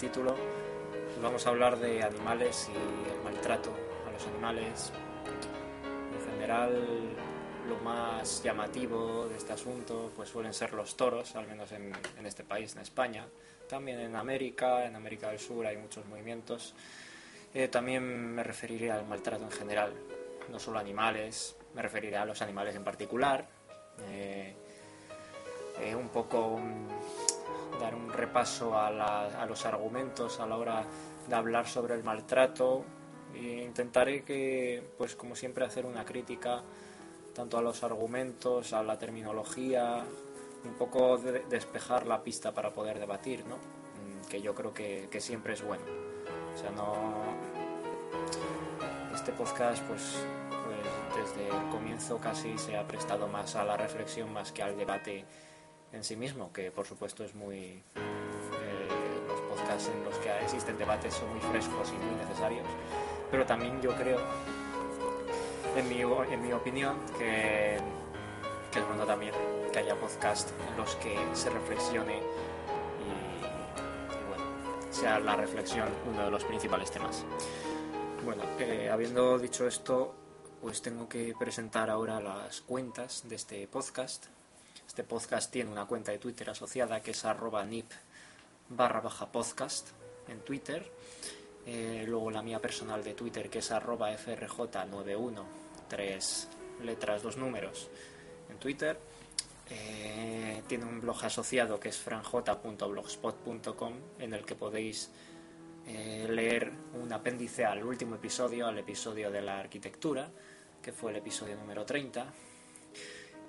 título, vamos a hablar de animales y el maltrato a los animales. En general, lo más llamativo de este asunto pues suelen ser los toros, al menos en, en este país, en España. También en América, en América del Sur hay muchos movimientos. Eh, también me referiré al maltrato en general, no solo animales, me referiré a los animales en particular. Eh, eh, un poco dar un repaso a, la- a los argumentos a la hora de hablar sobre el maltrato. E intentaré que, pues como siempre, hacer una crítica tanto a los argumentos, a la terminología, un poco de- despejar la pista para poder debatir, ¿no? Mm, Que yo creo que, que siempre es bueno. O sea, no. Este podcast, pues, pues desde el comienzo casi se ha prestado más a la reflexión más que al debate en sí mismo, que por supuesto es muy. eh, los podcasts en los que existen debates son muy frescos y muy necesarios, pero también yo creo, en mi, en mi opinión, que, que es bueno también que haya podcasts en los que se reflexione y, bueno, sea la reflexión uno de los principales temas. Bueno, eh, habiendo dicho esto, pues tengo que presentar ahora las cuentas de este podcast. Este podcast tiene una cuenta de Twitter asociada que es arroba nip barra baja podcast en Twitter. Eh, luego la mía personal de Twitter que es arroba frj91, tres letras, dos números en Twitter. Eh, tiene un blog asociado que es franj.blogspot.com en el que podéis eh, leer un apéndice al último episodio, al episodio de la arquitectura, que fue el episodio número 30.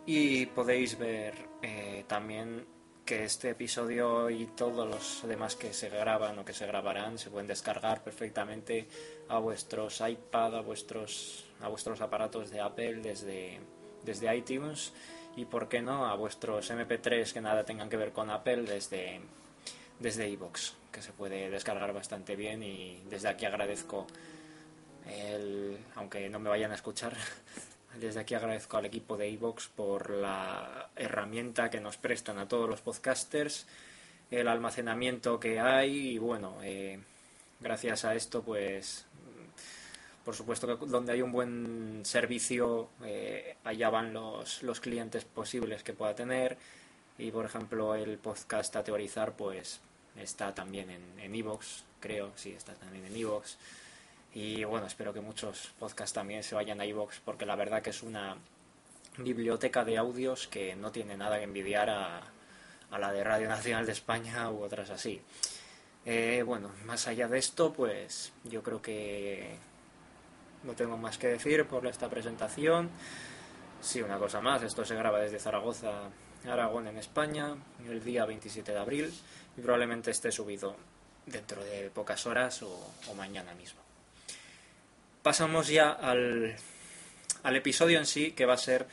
Y podéis ver eh, también que este episodio y todos los demás que se graban o que se grabarán se pueden descargar perfectamente a vuestros iPad, a vuestros, a vuestros aparatos de Apple desde, desde iTunes y, por qué no, a vuestros MP3 que nada tengan que ver con Apple desde, desde iVoox, que se puede descargar bastante bien y desde aquí agradezco el, aunque no me vayan a escuchar, desde aquí agradezco al equipo de iVoox por la herramienta que nos prestan a todos los podcasters, el almacenamiento que hay y bueno, eh, gracias a esto pues por supuesto que donde hay un buen servicio eh, allá van los, los clientes posibles que pueda tener y por ejemplo el podcast a teorizar pues está también en iVoox, creo, sí, está también en iVoox. Y bueno, espero que muchos podcasts también se vayan a iVoox porque la verdad que es una biblioteca de audios que no tiene nada que envidiar a, a la de Radio Nacional de España u otras así. Eh, bueno, más allá de esto, pues yo creo que no tengo más que decir por esta presentación. Sí, una cosa más, esto se graba desde Zaragoza, Aragón, en España, el día 27 de abril y probablemente esté subido dentro de pocas horas o, o mañana mismo. Pasamos ya al, al episodio en sí, que va a ser,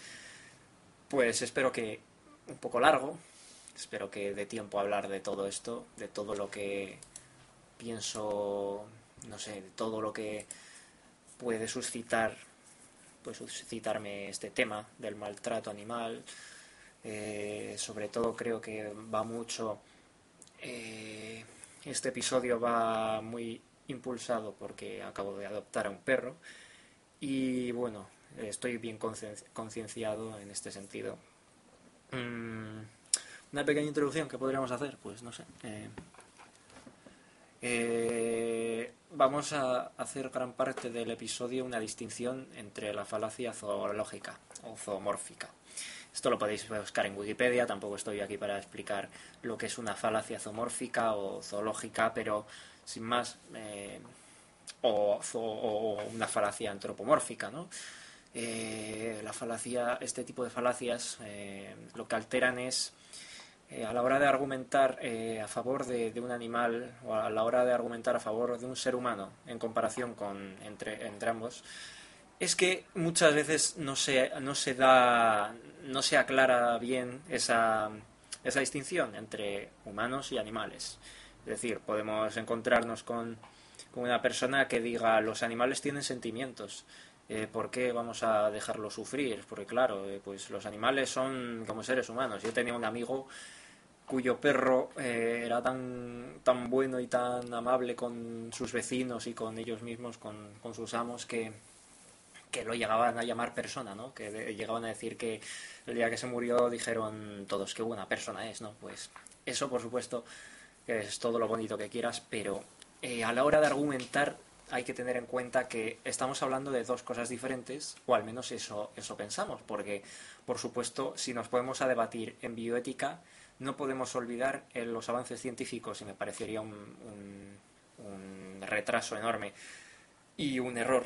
pues espero que un poco largo, espero que dé tiempo a hablar de todo esto, de todo lo que pienso, no sé, de todo lo que puede suscitar, puede suscitarme este tema del maltrato animal. Eh, sobre todo creo que va mucho, eh, este episodio va muy impulsado porque acabo de adoptar a un perro y bueno, estoy bien concienciado en este sentido. Mm, una pequeña introducción que podríamos hacer, pues no sé. Eh, eh, vamos a hacer gran parte del episodio una distinción entre la falacia zoológica o zoomórfica. Esto lo podéis buscar en Wikipedia, tampoco estoy aquí para explicar lo que es una falacia zoomórfica o zoológica, pero sin más, eh, o, una falacia antropomórfica, ¿no? Eh, la falacia, este tipo de falacias eh, lo que alteran es a la hora de argumentar a favor de, un animal o a la hora de argumentar a favor de un ser humano en comparación con entre, entre ambos, es que muchas veces no se, no se da, no se aclara bien esa, esa distinción entre humanos y animales. Es decir, podemos encontrarnos con, una persona que diga los animales tienen sentimientos. Eh, ¿Por qué vamos a dejarlos sufrir? Porque claro, eh, pues los animales son como seres humanos. Yo tenía un amigo cuyo perro eh, era tan, tan bueno y tan amable con sus vecinos y con ellos mismos, con, con sus amos, que, que lo llegaban a llamar persona, ¿no? Que llegaban a decir que el día que se murió dijeron todos qué buena persona es, ¿no? Pues eso, por supuesto, es todo lo bonito que quieras, pero eh, a la hora de argumentar hay que tener en cuenta que estamos hablando de dos cosas diferentes, o al menos eso, eso pensamos, porque, por supuesto, si nos podemos a debatir en bioética, no podemos olvidar los avances científicos, y me parecería un, un retraso enorme y un error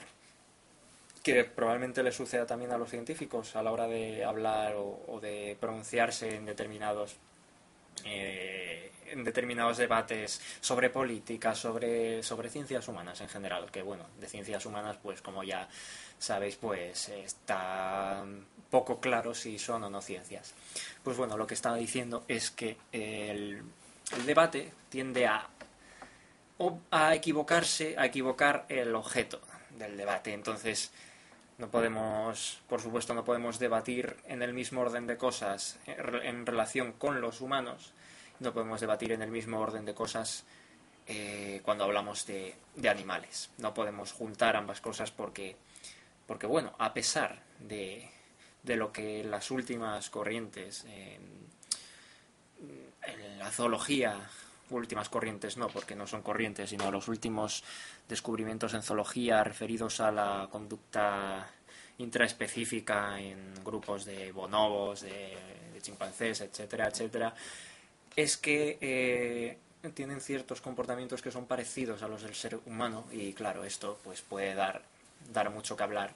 que probablemente le suceda también a los científicos a la hora de hablar o, de pronunciarse en determinados eh, en determinados debates sobre política, sobre, sobre ciencias humanas en general, que bueno, de ciencias humanas, pues como ya sabéis, pues está poco claro si son o no ciencias. Pues bueno, lo que estaba diciendo es que el, el debate tiende a, a equivocarse, a equivocar el objeto del debate. Entonces, no podemos, por supuesto, no podemos debatir en el mismo orden de cosas en relación con los humanos. No podemos debatir en el mismo orden de cosas eh, cuando hablamos de, animales. No podemos juntar ambas cosas porque, porque bueno, a pesar de, de lo que las últimas corrientes en la zoología últimas corrientes no, porque no son corrientes, sino los últimos descubrimientos en zoología referidos a la conducta intraespecífica en grupos de bonobos, de, chimpancés, etcétera, etcétera, es que eh, tienen ciertos comportamientos que son parecidos a los del ser humano y claro, esto pues puede dar, dar mucho que hablar,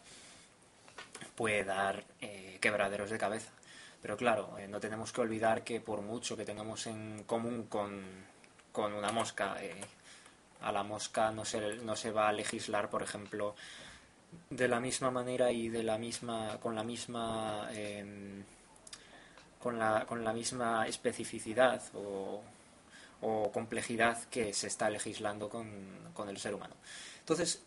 puede dar eh, quebraderos de cabeza. Pero claro, eh, no tenemos que olvidar que por mucho que tengamos en común con con una mosca. Eh, a la mosca no se, no se va a legislar, por ejemplo, de la misma manera y de la misma con la misma em, con, la, con la misma especificidad o, o, complejidad que se está legislando con, con el ser humano. Entonces,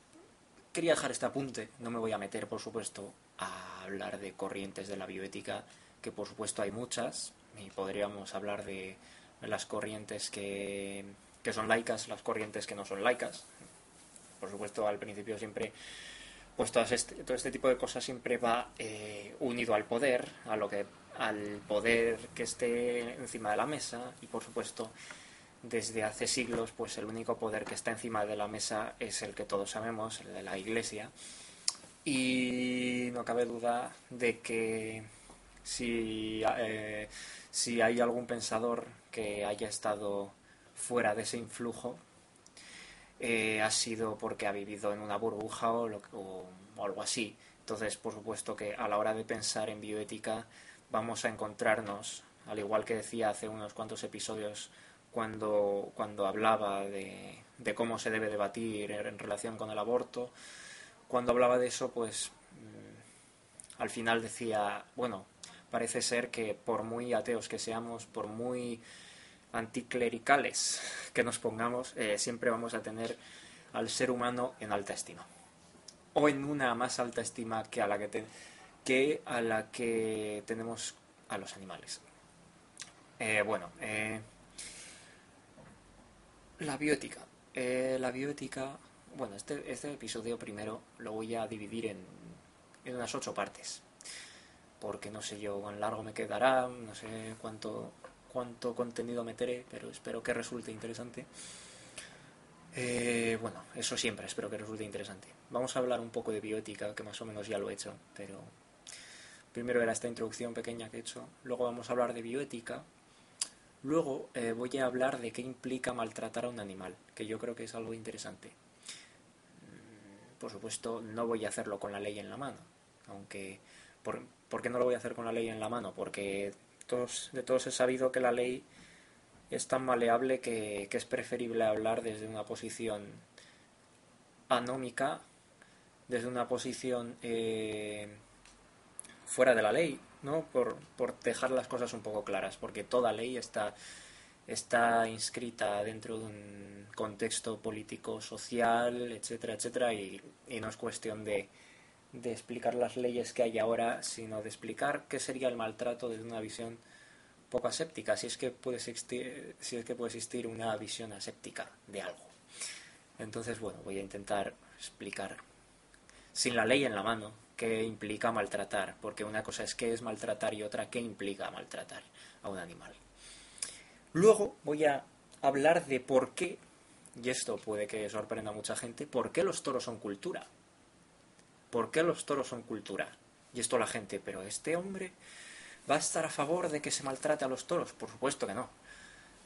quería dejar este apunte. No me voy a meter, por supuesto, a hablar de corrientes de la bioética, que por supuesto hay muchas, y podríamos hablar de las corrientes que, son laicas, las corrientes que no son laicas. Por supuesto, al principio siempre, pues todo este, todo este tipo de cosas siempre va eh, unido al poder, a lo que, al poder que esté encima de la mesa y, por supuesto, desde hace siglos, pues el único poder que está encima de la mesa es el que todos sabemos, el de la Iglesia. Y no cabe duda de que si, eh, si hay algún pensador que haya estado fuera de ese influjo eh, ha sido porque ha vivido en una burbuja o, algo así. Entonces, por supuesto que a la hora de pensar en bioética vamos a encontrarnos, al igual que decía hace unos cuantos episodios cuando, cuando hablaba de, de cómo se debe debatir en relación con el aborto, cuando hablaba de eso, pues mm, al final decía, bueno, parece ser que por muy ateos que seamos, por muy anticlericales que nos pongamos, eh, siempre vamos a tener al ser humano en alta estima. O en una más alta estima que a la que, que, a la que tenemos a los animales. Eh, bueno, eh, la bioética. la bioética, bueno, este, este episodio primero lo voy a dividir en unas ocho partes porque no sé yo cuán largo me quedará, no sé cuánto, cuánto contenido meteré, pero espero que resulte interesante. Eh, bueno, eso siempre espero que resulte interesante. Vamos a hablar un poco de bioética, que más o menos ya lo he hecho, pero primero era esta introducción pequeña que he hecho, luego vamos a hablar de bioética, luego eh, voy a hablar de qué implica maltratar a un animal, que yo creo que es algo interesante. Mm, por supuesto, no voy a hacerlo con la ley en la mano, aunque por, ¿Por qué no lo voy a hacer con la ley en la mano? Porque todos, de todos he sabido que la ley es tan maleable que, es preferible hablar desde una posición anómica, desde una posición eh, fuera de la ley, ¿no? Por, por, dejar las cosas un poco claras, porque toda ley está, está inscrita dentro de un contexto político, social, etcétera, etcétera, y no es cuestión de de explicar las leyes que hay ahora, sino de explicar qué sería el maltrato desde una visión poco aséptica, si es que puede existir, si es que puede existir una visión aséptica de algo. Entonces, bueno, voy a intentar explicar sin la ley en la mano qué implica maltratar, porque una cosa es qué es maltratar y otra qué implica maltratar a un animal. Luego voy a hablar de por qué, y esto puede que sorprenda a mucha gente, por qué los toros son cultura. ¿Por qué los toros son cultura? Y esto la gente, pero este hombre va a estar a favor de que se maltrate a los toros. Por supuesto que no.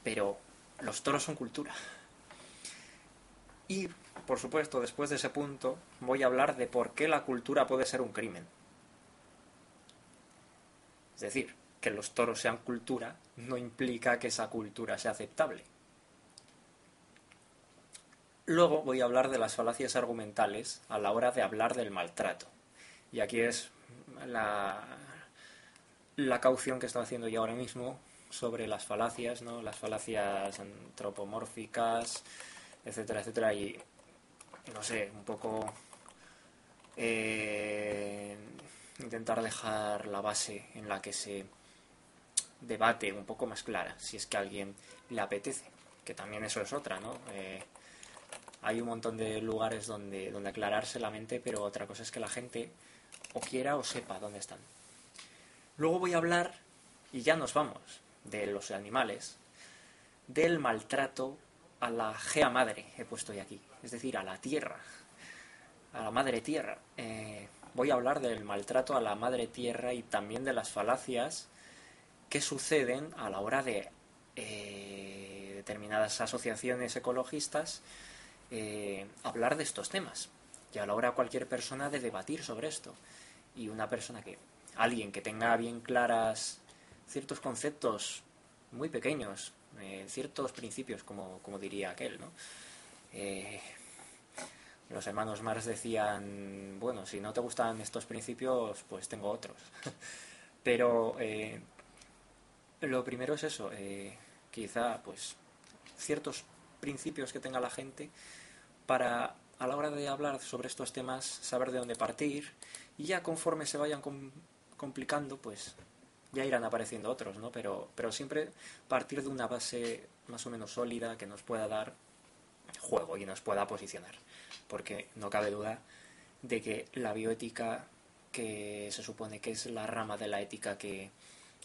Pero los toros son cultura. Y, por supuesto, después de ese punto, voy a hablar de por qué la cultura puede ser un crimen. Es decir, que los toros sean cultura no implica que esa cultura sea aceptable. Luego voy a hablar de las falacias argumentales a la hora de hablar del maltrato. Y aquí es la, la caución que estoy haciendo yo ahora mismo sobre las falacias, ¿no? las falacias antropomórficas, etcétera, etcétera, y no sé, un poco eh, intentar dejar la base en la que se debate un poco más clara, si es que a alguien le apetece, que también eso es otra, ¿no? Eh, hay un montón de lugares donde, donde aclararse la mente, pero otra cosa es que la gente o quiera o sepa dónde están. Luego voy a hablar, y ya nos vamos, de los animales, del maltrato a la gea madre, he puesto ya aquí, es decir, a la tierra, a la madre tierra. Eh, voy a hablar del maltrato a la madre tierra y también de las falacias que suceden a la hora de eh, determinadas asociaciones ecologistas eh, hablar de estos temas. Y a la hora cualquier persona de debatir sobre esto. Y una persona que, alguien que tenga bien claras ciertos conceptos muy pequeños, eh, ciertos principios, como, como, diría aquel, ¿no? Eh, los hermanos Marx decían, bueno, si no te gustan estos principios, pues tengo otros. Pero lo primero es eso, quizá pues ciertos principios que tenga la gente para a la hora de hablar sobre estos temas saber de dónde partir y ya conforme se vayan complicando pues ya irán apareciendo otros, ¿no? Pero, pero siempre partir de una base más o menos sólida que nos pueda dar juego y nos pueda posicionar. Porque no cabe duda de que la bioética, que se supone que es la rama de la ética que,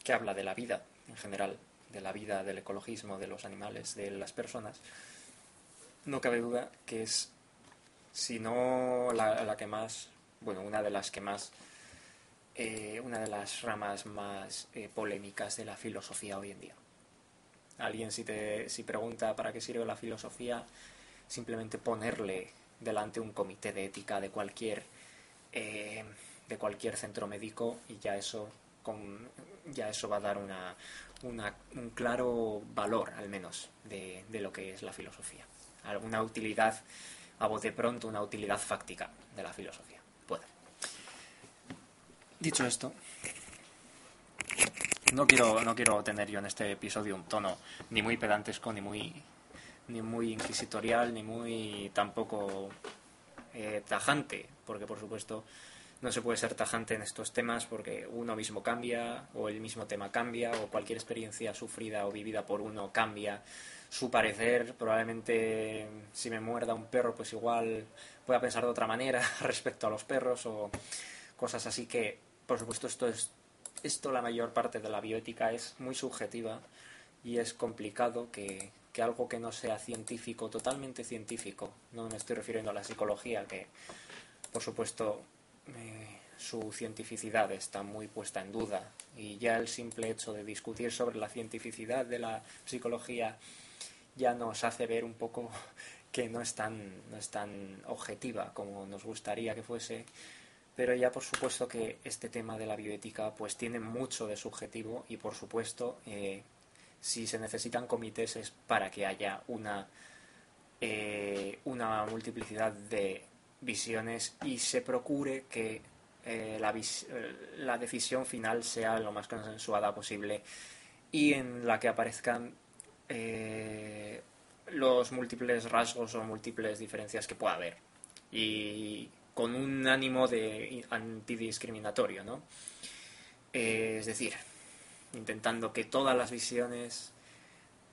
que habla de la vida en general, de la vida, del ecologismo, de los animales, de las personas, no cabe duda que es, si no la, que más, bueno, una de las que más, eh, una de las ramas más eh, polémicas de la filosofía hoy en día. Alguien si te si pregunta para qué sirve la filosofía, simplemente ponerle delante un comité de ética de cualquier eh, de cualquier centro médico y ya eso con, ya eso va a dar una, un claro valor al menos de lo que es la filosofía alguna utilidad a bote pronto, una utilidad fáctica de la filosofía. Puede. Dicho esto, no quiero, no quiero tener yo en este episodio un tono ni muy pedantesco, ni muy, ni muy inquisitorial, ni muy tampoco eh, tajante, porque por supuesto no se puede ser tajante en estos temas porque uno mismo cambia, o el mismo tema cambia, o cualquier experiencia sufrida o vivida por uno cambia su parecer. Probablemente si me muerda un perro, pues igual pueda pensar de otra manera respecto a los perros o cosas así que, por supuesto, esto es esto la mayor parte de la bioética es muy subjetiva y es complicado que, algo que no sea científico, totalmente científico, no me estoy refiriendo a la psicología, que por supuesto su cientificidad está muy puesta en duda y ya el simple hecho de discutir sobre la cientificidad de la psicología ya nos hace ver un poco que no es tan, no es tan objetiva como nos gustaría que fuese. Pero ya por supuesto que este tema de la bioética pues tiene mucho de subjetivo y por supuesto eh, si se necesitan comités es para que haya una, eh, una multiplicidad de visiones y se procure que eh, la, la, decisión final sea lo más consensuada posible y en la que aparezcan los múltiples rasgos o múltiples diferencias que pueda haber. Y con un ánimo de antidiscriminatorio, ¿no? Eh, es decir, intentando que todas las visiones,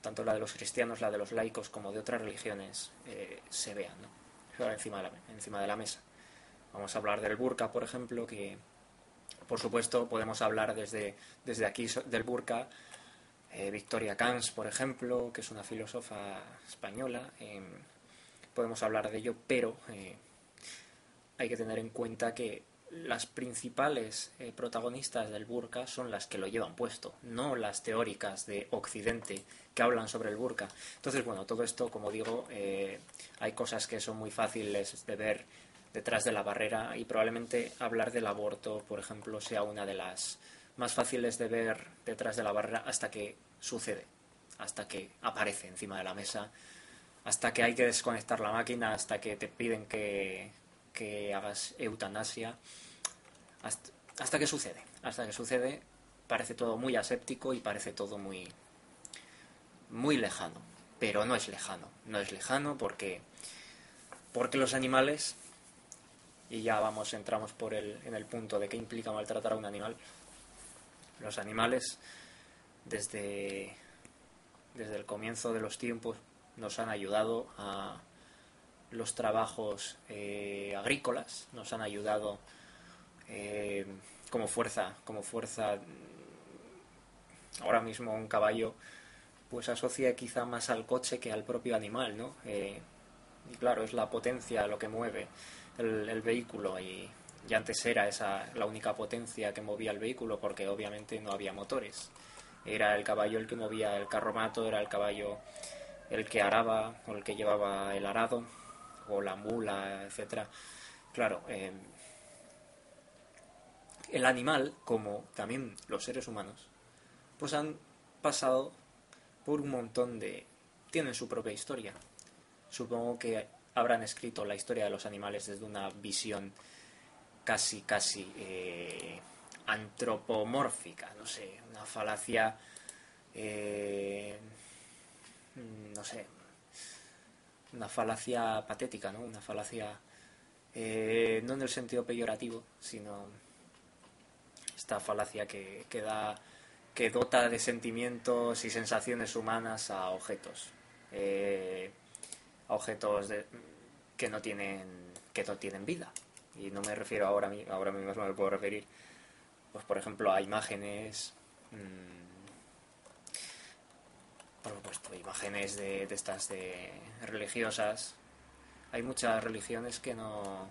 tanto la de los cristianos, la de los laicos, como de otras religiones, eh, se vean, ¿no? Encima de, la, mesa. Vamos a hablar del burka, por ejemplo, que por supuesto podemos hablar desde, desde aquí del burka. Eh, Victoria Camps, por ejemplo, que es una filósofa española, podemos hablar de ello, pero hay que tener en cuenta que las principales eh, protagonistas del burka son las que lo llevan puesto, no las teóricas de Occidente que hablan sobre el burka. Entonces, bueno, todo esto, como digo, eh, hay cosas que son muy fáciles de ver detrás de la barrera y probablemente hablar del aborto, por ejemplo, sea una de las más fáciles de ver detrás de la barrera hasta que sucede, hasta que aparece encima de la mesa, hasta que hay que desconectar la máquina, hasta que te piden que que hagas eutanasia hasta, que sucede. Hasta que sucede parece todo muy aséptico y parece todo muy, muy lejano. Pero no es lejano. No es lejano porque, porque los animales, y ya vamos, entramos por el, en el punto de qué implica maltratar a un animal, los animales desde, desde el comienzo de los tiempos nos han ayudado a los trabajos eh, agrícolas, nos han ayudado eh, como fuerza, como fuerza. Ahora mismo un caballo pues asocia quizá más al coche que al propio animal, ¿no? Eh, y claro, es la potencia lo que mueve el, vehículo y, y, antes era esa la única potencia que movía el vehículo porque obviamente no había motores. Era el caballo el que movía el carromato, era el caballo el que araba o el que llevaba el arado o la mula, etcétera. Claro, eh, el animal, como también los seres humanos, pues han pasado por un montón de... tienen su propia historia. Supongo que habrán escrito la historia de los animales desde una visión casi, casi eh, antropomórfica, no sé, una falacia, eh, no sé, una falacia patética, ¿no? Una falacia eh, no en el sentido peyorativo, sino esta falacia que, que, da, que dota de sentimientos y sensaciones humanas a objetos, eh, a objetos que no tienen que no tienen vida. Y no me refiero ahora, ahora mismo, me puedo referir, pues por ejemplo, a imágenes. Mm, por supuesto, imágenes de, estas de religiosas. Hay muchas religiones que no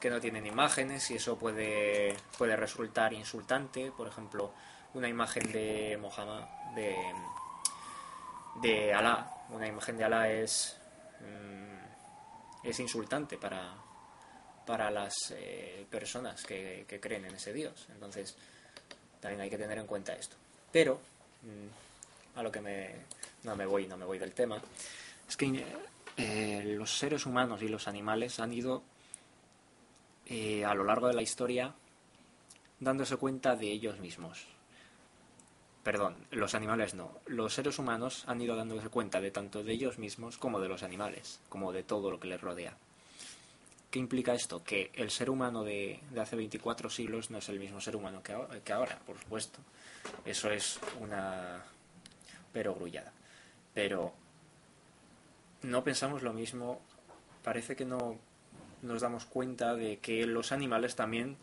que no tienen imágenes y eso puede puede resultar insultante. Por ejemplo, una imagen de Mohammed, de de Alá, una imagen de Alá es mm, es insultante para para las eh, personas que, que, creen en ese Dios. Entonces, también hay que tener en cuenta esto. Pero mm, a lo que me, no me voy, no me voy del tema, es que eh, los seres humanos y los animales han ido eh, a lo largo de la historia dándose cuenta de ellos mismos. perdón, los animales no. Los seres humanos han ido dándose cuenta de tanto de ellos mismos como de los animales, como de todo lo que les rodea. ¿Qué implica esto? Que el ser humano de, hace 24 siglos no es el mismo ser humano que, que ahora, por supuesto. Eso es una pero grullada. Pero no pensamos lo mismo, parece que no nos damos cuenta de que los animales también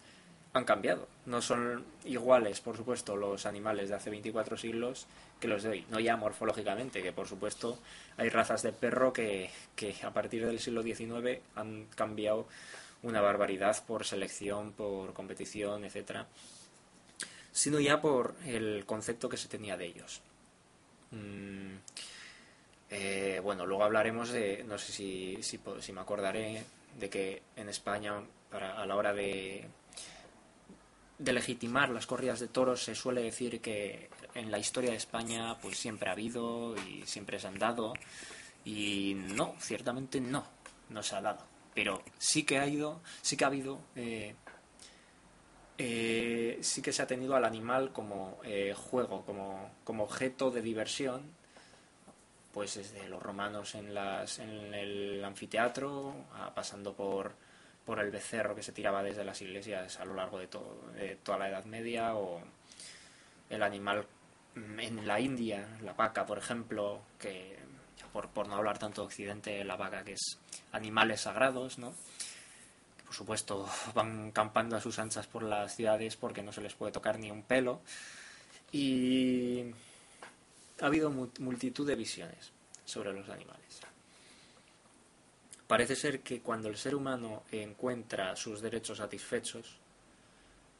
han cambiado. No son iguales, por supuesto, los animales de hace 24 siglos que los de hoy. No ya morfológicamente, que por supuesto hay razas de perro que, que a partir del siglo XIX han cambiado una barbaridad por selección, por competición, etcétera, sino ya por el concepto que se tenía de ellos. Mm, eh, bueno, luego hablaremos de, no sé si, si, si me acordaré, de que en España, para, a la hora de de legitimar las corridas de toros se suele decir que en la historia de España pues siempre ha habido y siempre se han dado y no, ciertamente no, no se ha dado, pero sí que ha ido, sí que ha habido, eh, eh, sí que se ha tenido al animal como eh, juego, como, como objeto de diversión, pues desde los romanos en, las, en el anfiteatro, pasando por por el becerro que se tiraba desde las iglesias a lo largo de, toda la Edad Media o el animal en la India, la vaca, por ejemplo, que por, por no hablar tanto de Occidente, la vaca que es animales sagrados, ¿no? Por supuesto van campando a sus anchas por las ciudades porque no se les puede tocar ni un pelo. Y ha habido multitud de visiones sobre los animales. Parece ser que cuando el ser humano encuentra sus derechos satisfechos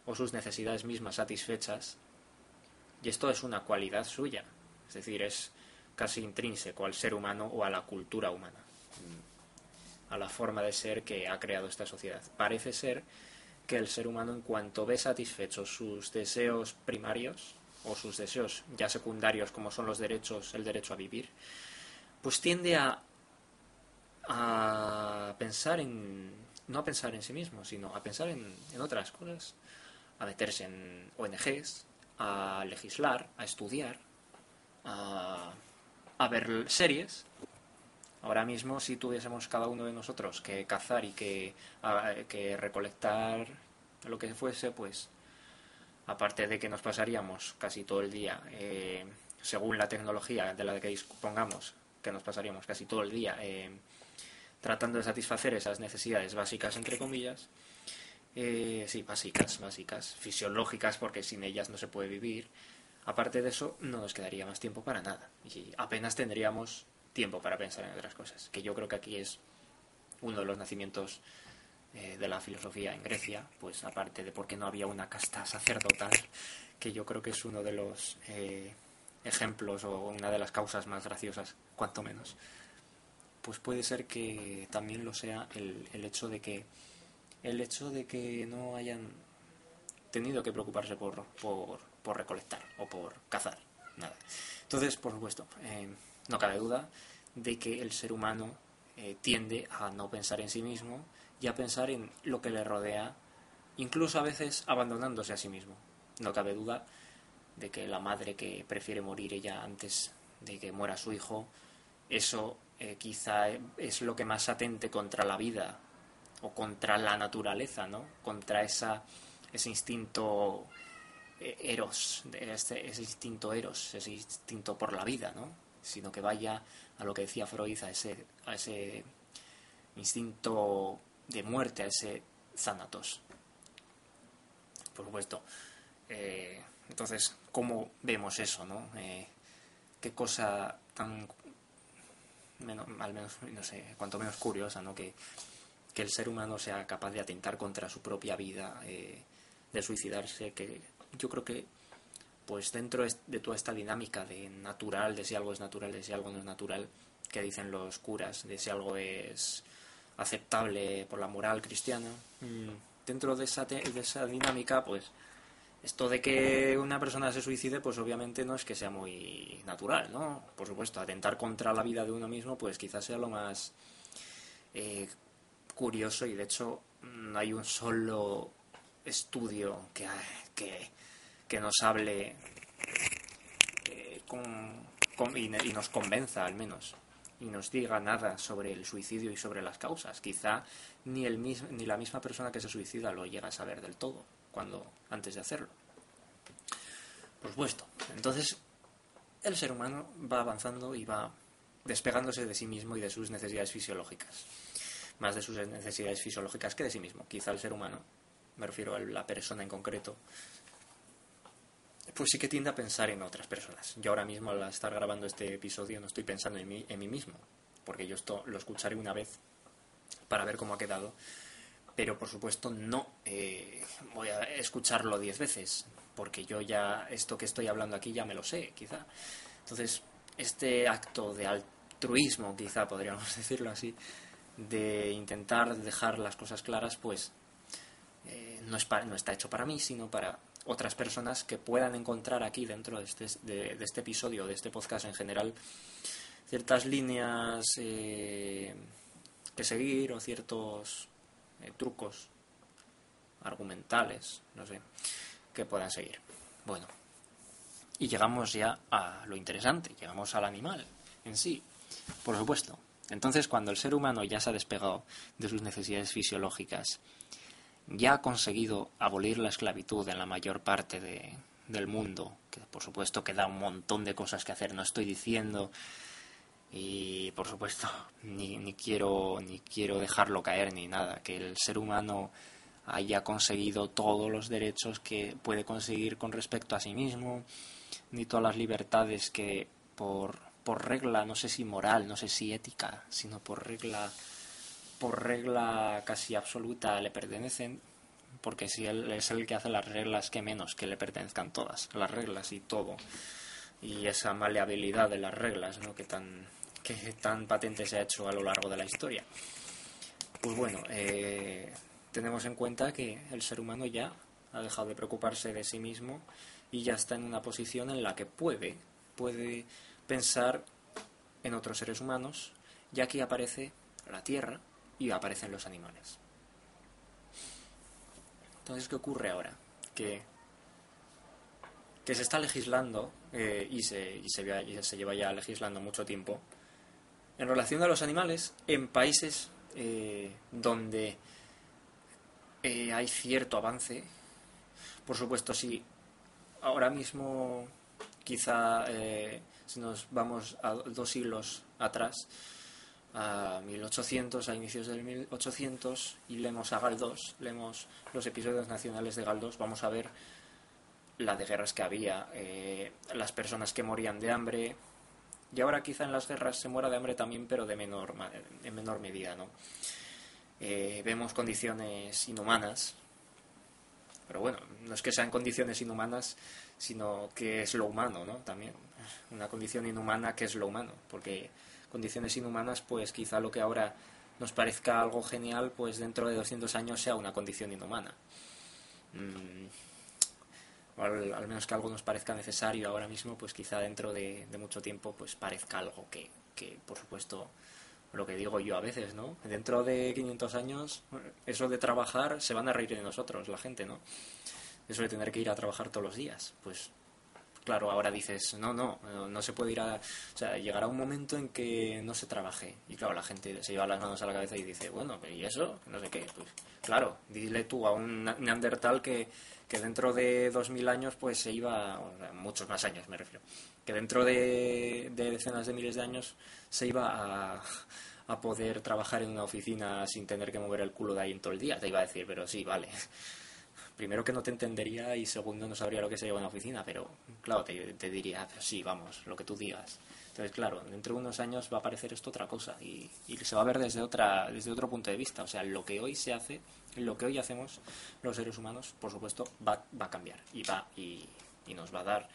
o sus necesidades mismas satisfechas, y esto es una cualidad suya, es decir, es casi intrínseco al ser humano o a la cultura humana, a la forma de ser que ha creado esta sociedad. Parece ser que el ser humano en cuanto ve satisfechos sus deseos primarios o sus deseos ya secundarios como son los derechos, el derecho a vivir, pues tiende a a pensar en, no a pensar en sí mismo, sino a pensar en, otras cosas, a meterse en ONGs, a legislar, a estudiar, a, a ver series. Ahora mismo, si tuviésemos cada uno de nosotros que cazar y que, que recolectar lo que fuese, pues aparte de que nos pasaríamos casi todo el día, eh, según la tecnología de la que dispongamos, que nos pasaríamos casi todo el día eh, tratando de satisfacer esas necesidades básicas, entre comillas, eh, sí, básicas, básicas, fisiológicas, porque sin ellas no se puede vivir. Aparte de eso, no nos quedaría más tiempo para nada. Y apenas tendríamos tiempo para pensar en otras cosas. Que yo creo que aquí es uno de los nacimientos eh, de la filosofía en Grecia, pues aparte de porque no había una casta sacerdotal, que yo creo que es uno de los eh, ejemplos o una de las causas más graciosas, cuanto menos, pues puede ser que también lo sea el, el hecho de que el hecho de que no hayan tenido que preocuparse por, por, por recolectar o por cazar nada entonces por supuesto eh, no cabe duda de que el ser humano eh, tiende a no pensar en sí mismo y a pensar en lo que le rodea incluso a veces abandonándose a sí mismo no cabe duda de que la madre que prefiere morir ella antes de que muera su hijo eso eh, quizá es lo que más atente contra la vida o contra la naturaleza, ¿no? Contra esa, ese instinto eh, eros, ese, ese instinto eros, ese instinto por la vida, ¿no? Sino que vaya a lo que decía Freud, a ese, a ese instinto de muerte, a ese zanatos. Por supuesto. Eh, entonces, ¿cómo vemos eso, no? qué cosa tan menos, al menos, no sé, cuanto menos curiosa, ¿no? Que, que el ser humano sea capaz de atentar contra su propia vida, eh, de suicidarse, que yo creo que pues dentro de toda esta dinámica de natural, de si algo es natural, de si algo no es natural, que dicen los curas, de si algo es aceptable por la moral cristiana, mm, dentro de esa, de esa dinámica, pues esto de que una persona se suicide, pues obviamente no es que sea muy natural, ¿no? Por supuesto, atentar contra la vida de uno mismo, pues quizás sea lo más eh, curioso y de hecho no hay un solo estudio que, que, que nos hable y, nos convenza al menos y nos diga nada sobre el suicidio y sobre las causas. Quizá ni, el ni la misma persona que se suicida lo llega a saber del todo cuando antes de hacerlo. Por supuesto. Entonces, el ser humano va avanzando y va despegándose de sí mismo y de sus necesidades fisiológicas. Más de sus necesidades fisiológicas que de sí mismo. Quizá el ser humano, me refiero a la persona en concreto, pues sí que tiende a pensar en otras personas. Yo ahora mismo al estar grabando este episodio no estoy pensando en mí, en mí mismo, porque yo esto lo escucharé una vez para ver cómo ha quedado, pero por supuesto no eh, voy a escucharlo diez veces, porque yo ya esto que estoy hablando aquí ya me lo sé, quizá. Entonces, este acto de altruismo, quizá podríamos decirlo así, de intentar dejar las cosas claras, pues eh, no, es no está hecho para mí, sino para otras personas que puedan encontrar aquí dentro de este, de, este episodio, de este podcast en general, ciertas líneas eh, que seguir o ciertos eh, trucos argumentales, no sé, que puedan seguir. Bueno, y llegamos ya a lo interesante, llegamos al animal en sí, por supuesto. Entonces, cuando el ser humano ya se ha despegado de sus necesidades fisiológicas ya ha conseguido abolir la esclavitud en la mayor parte de, del mundo, que por supuesto queda un montón de cosas que hacer, no estoy diciendo y por supuesto ni, ni, quiero ni quiero dejarlo caer ni nada, que el ser humano haya conseguido todos los derechos que puede conseguir con respecto a sí mismo, ni todas las libertades que por, por regla, no sé si moral, no sé si ética, sino por regla por regla casi absoluta le pertenecen, porque si él es el que hace las reglas, que menos que le pertenezcan todas, las reglas y todo. Y esa maleabilidad de las reglas, ¿no? que, tan, que tan patente se ha hecho a lo largo de la historia. Pues bueno, eh, tenemos en cuenta que el ser humano ya ha dejado de preocuparse de sí mismo y ya está en una posición en la que puede, puede pensar en otros seres humanos, ya que aparece la Tierra y aparecen los animales. Entonces, ¿qué ocurre ahora? Que, que se está legislando eh, y, se, y, se, lleva ya legislando mucho tiempo en relación a los animales en países eh, donde eh, hay cierto avance. Por supuesto, si ahora mismo quizá si nos vamos a dos siglos atrás, a 1800, a inicios del 1800, y leemos a Galdós, leemos los episodios nacionales de Galdós, vamos a ver la de guerras que había, eh, las personas que morían de hambre, y ahora quizá en las guerras se muera de hambre también, pero de menor, en menor medida, ¿no? Eh, vemos condiciones inhumanas, pero bueno, no es que sean condiciones inhumanas, sino que es lo humano, ¿no? También, una condición inhumana que es lo humano, porque condiciones inhumanas, pues quizá lo que ahora nos parezca algo genial, pues dentro de 200 años sea una condición inhumana. Mm, al, menos que algo nos parezca necesario ahora mismo, pues quizá dentro de, mucho tiempo pues parezca algo que, que, por supuesto, lo que digo yo a veces, ¿no? Dentro de 500 años, eso de trabajar, se van a reír de nosotros, la gente, ¿no? Eso de tener que ir a trabajar todos los días, pues claro, ahora dices, no, no, no se puede ir a... O sea, llegará un momento en que no se trabaje. Y claro, la gente se lleva las manos a la cabeza y dice, bueno, ¿y eso? No sé qué. Pues claro, dile tú a un neandertal que, que dentro de dos mil años pues se iba, o sea, muchos más años me refiero, que dentro de, de decenas de miles de años se iba a, a poder trabajar en una oficina sin tener que mover el culo de ahí en todo el día. Te iba a decir, pero sí, vale primero que no te entendería y segundo no sabría lo que se lleva en oficina, pero claro, te, diría, sí, vamos, lo que tú digas. Entonces, claro, dentro de unos años va a aparecer esto otra cosa y, se va a ver desde, otra, desde otro punto de vista. O sea, lo que hoy se hace, lo que hoy hacemos los seres humanos, por supuesto, va, va a cambiar y, va, y, y nos va a dar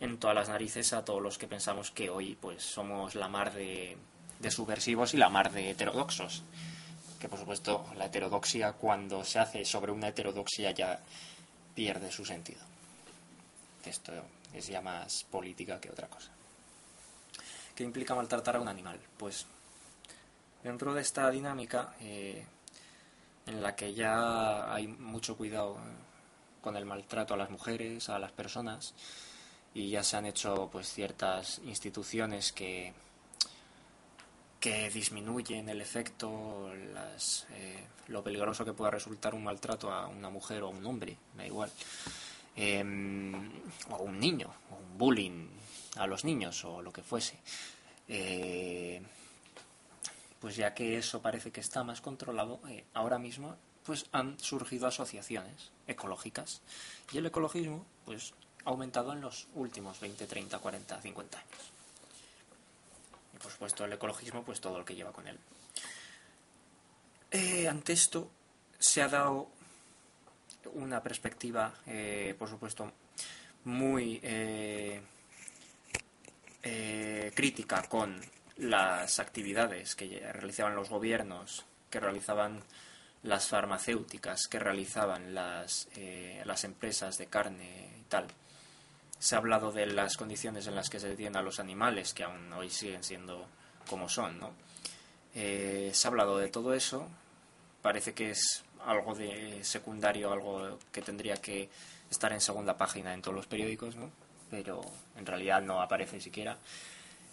en todas las narices a todos los que pensamos que hoy pues somos la mar de subversivos y la mar de heterodoxos que por supuesto la heterodoxia cuando se hace sobre una heterodoxia ya pierde su sentido. Esto es ya más política que otra cosa. ¿Qué implica maltratar a un animal? Pues dentro de esta dinámica eh, en la que ya hay mucho cuidado con el maltrato a las mujeres, a las personas, y ya se han hecho pues ciertas instituciones que que disminuyen el efecto, las, eh, lo peligroso que pueda resultar un maltrato a una mujer o a un hombre, da igual, em, o a un niño, o un bullying a los niños o lo que fuese. Eh, pues ya que eso parece que está más controlado, eh, ahora mismo pues han surgido asociaciones ecológicas y el ecologismo pues ha aumentado en los últimos 20, 30, 40, 50 años. Por supuesto el ecologismo pues todo lo que lleva con él. Eh, ante esto se ha dado una perspectiva, eh, por supuesto, muy crítica con las actividades que realizaban los gobiernos, que realizaban las farmacéuticas, que realizaban las, eh, las empresas de carne y tal. Se ha hablado de las condiciones en las que se detienen a los animales, que aún hoy siguen siendo como son, ¿no? Eh, se ha hablado de todo eso. Parece que es algo de secundario, algo que tendría que estar en segunda página en todos los periódicos, ¿no? Pero en realidad no aparece siquiera.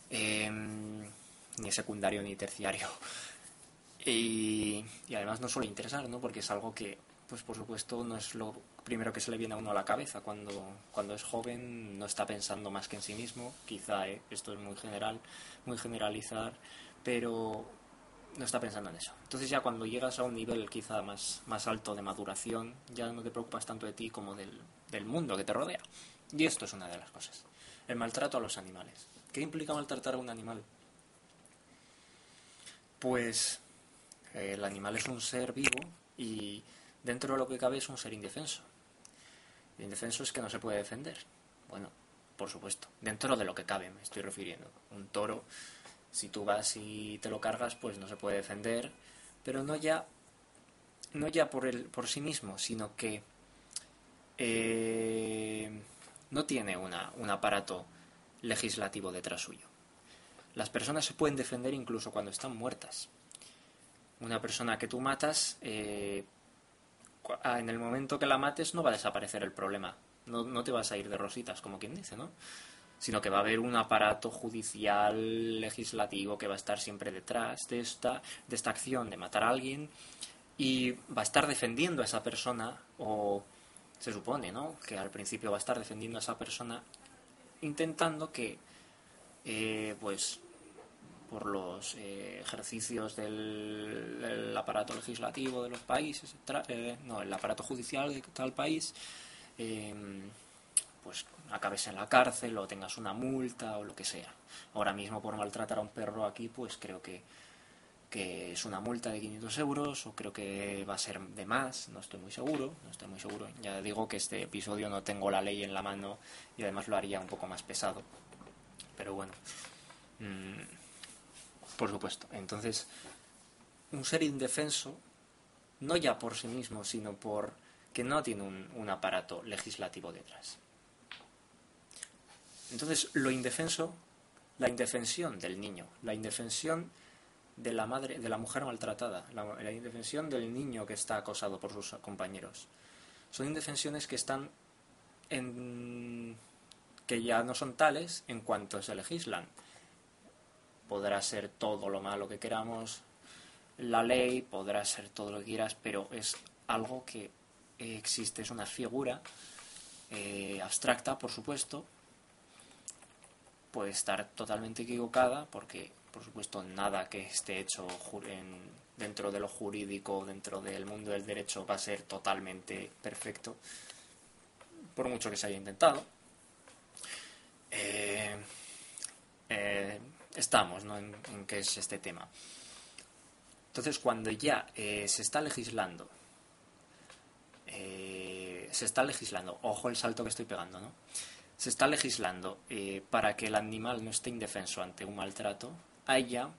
Em, ni secundario ni terciario. Y, además no suele interesar, ¿no? Porque es algo que, pues por supuesto, no es lo primero que se le viene a uno a la cabeza. Cuando, cuando es joven no está pensando más que en sí mismo, quizá, ¿eh? esto es muy general, muy generalizar, pero no está pensando en eso. Entonces ya cuando llegas a un nivel quizá más, más alto de maduración, ya no te preocupas tanto de ti como del, del mundo que te rodea. Y esto es una de las cosas. El maltrato a los animales. ¿Qué implica maltratar a un animal? Pues eh, el animal es un ser vivo y dentro de lo que cabe es un ser indefenso. Indefenso es que no se puede defender. Bueno, por supuesto, dentro de lo que cabe me estoy refiriendo. Un toro, si tú vas y te lo cargas, pues no se puede defender, pero no ya, no ya por, por sí mismo, sino que eh, no tiene una, un aparato legislativo detrás suyo. Las personas se pueden defender incluso cuando están muertas. Una persona que tú matas, eh, en el momento que la mates no va a desaparecer el problema. No, no te vas a ir de rositas, como quien dice, ¿no? Sino que va a haber un aparato judicial, legislativo, que va a estar siempre detrás de esta, de esta acción de matar a alguien y va a estar defendiendo a esa persona o se supone, ¿no? Que al principio va a estar defendiendo a esa persona intentando que eh, pues por los eh, ejercicios del, aparato legislativo de los países, eh, no, el aparato judicial de tal país, em, pues acabes en la cárcel o tengas una multa o lo que sea. Ahora mismo por maltratar a un perro aquí, pues creo que, es una multa de 500 euros o creo que va a ser de más, no estoy muy seguro, no estoy muy seguro. Ya digo que este episodio no tengo la ley en la mano y además lo haría un poco más pesado. Pero bueno. Mm, por supuesto. Entonces, un ser indefenso, no ya por sí mismo, sino por que no tiene un, aparato legislativo detrás. Entonces, lo indefenso, la indefensión del niño, la indefensión de la madre, de la mujer maltratada, la, la, indefensión del niño que está acosado por sus compañeros. Son indefensiones que están en que ya no son tales en cuanto se legislan podrá ser todo lo malo que queramos, la ley podrá ser todo lo que quieras, pero es algo que existe, es una figura eh, abstracta, por supuesto, puede estar totalmente equivocada, porque, por supuesto, nada que esté hecho dentro de lo jurídico, dentro del mundo del derecho, va a ser totalmente perfecto, por mucho que se haya intentado. Eh, eh, estamos en, qué es este tema. Entonces, cuando ya eh, se está legislando, eh, se está legislando, ojo el salto que estoy pegando, ¿no? Se está legislando eh, para que el animal no esté indefenso ante un maltrato, ahí ya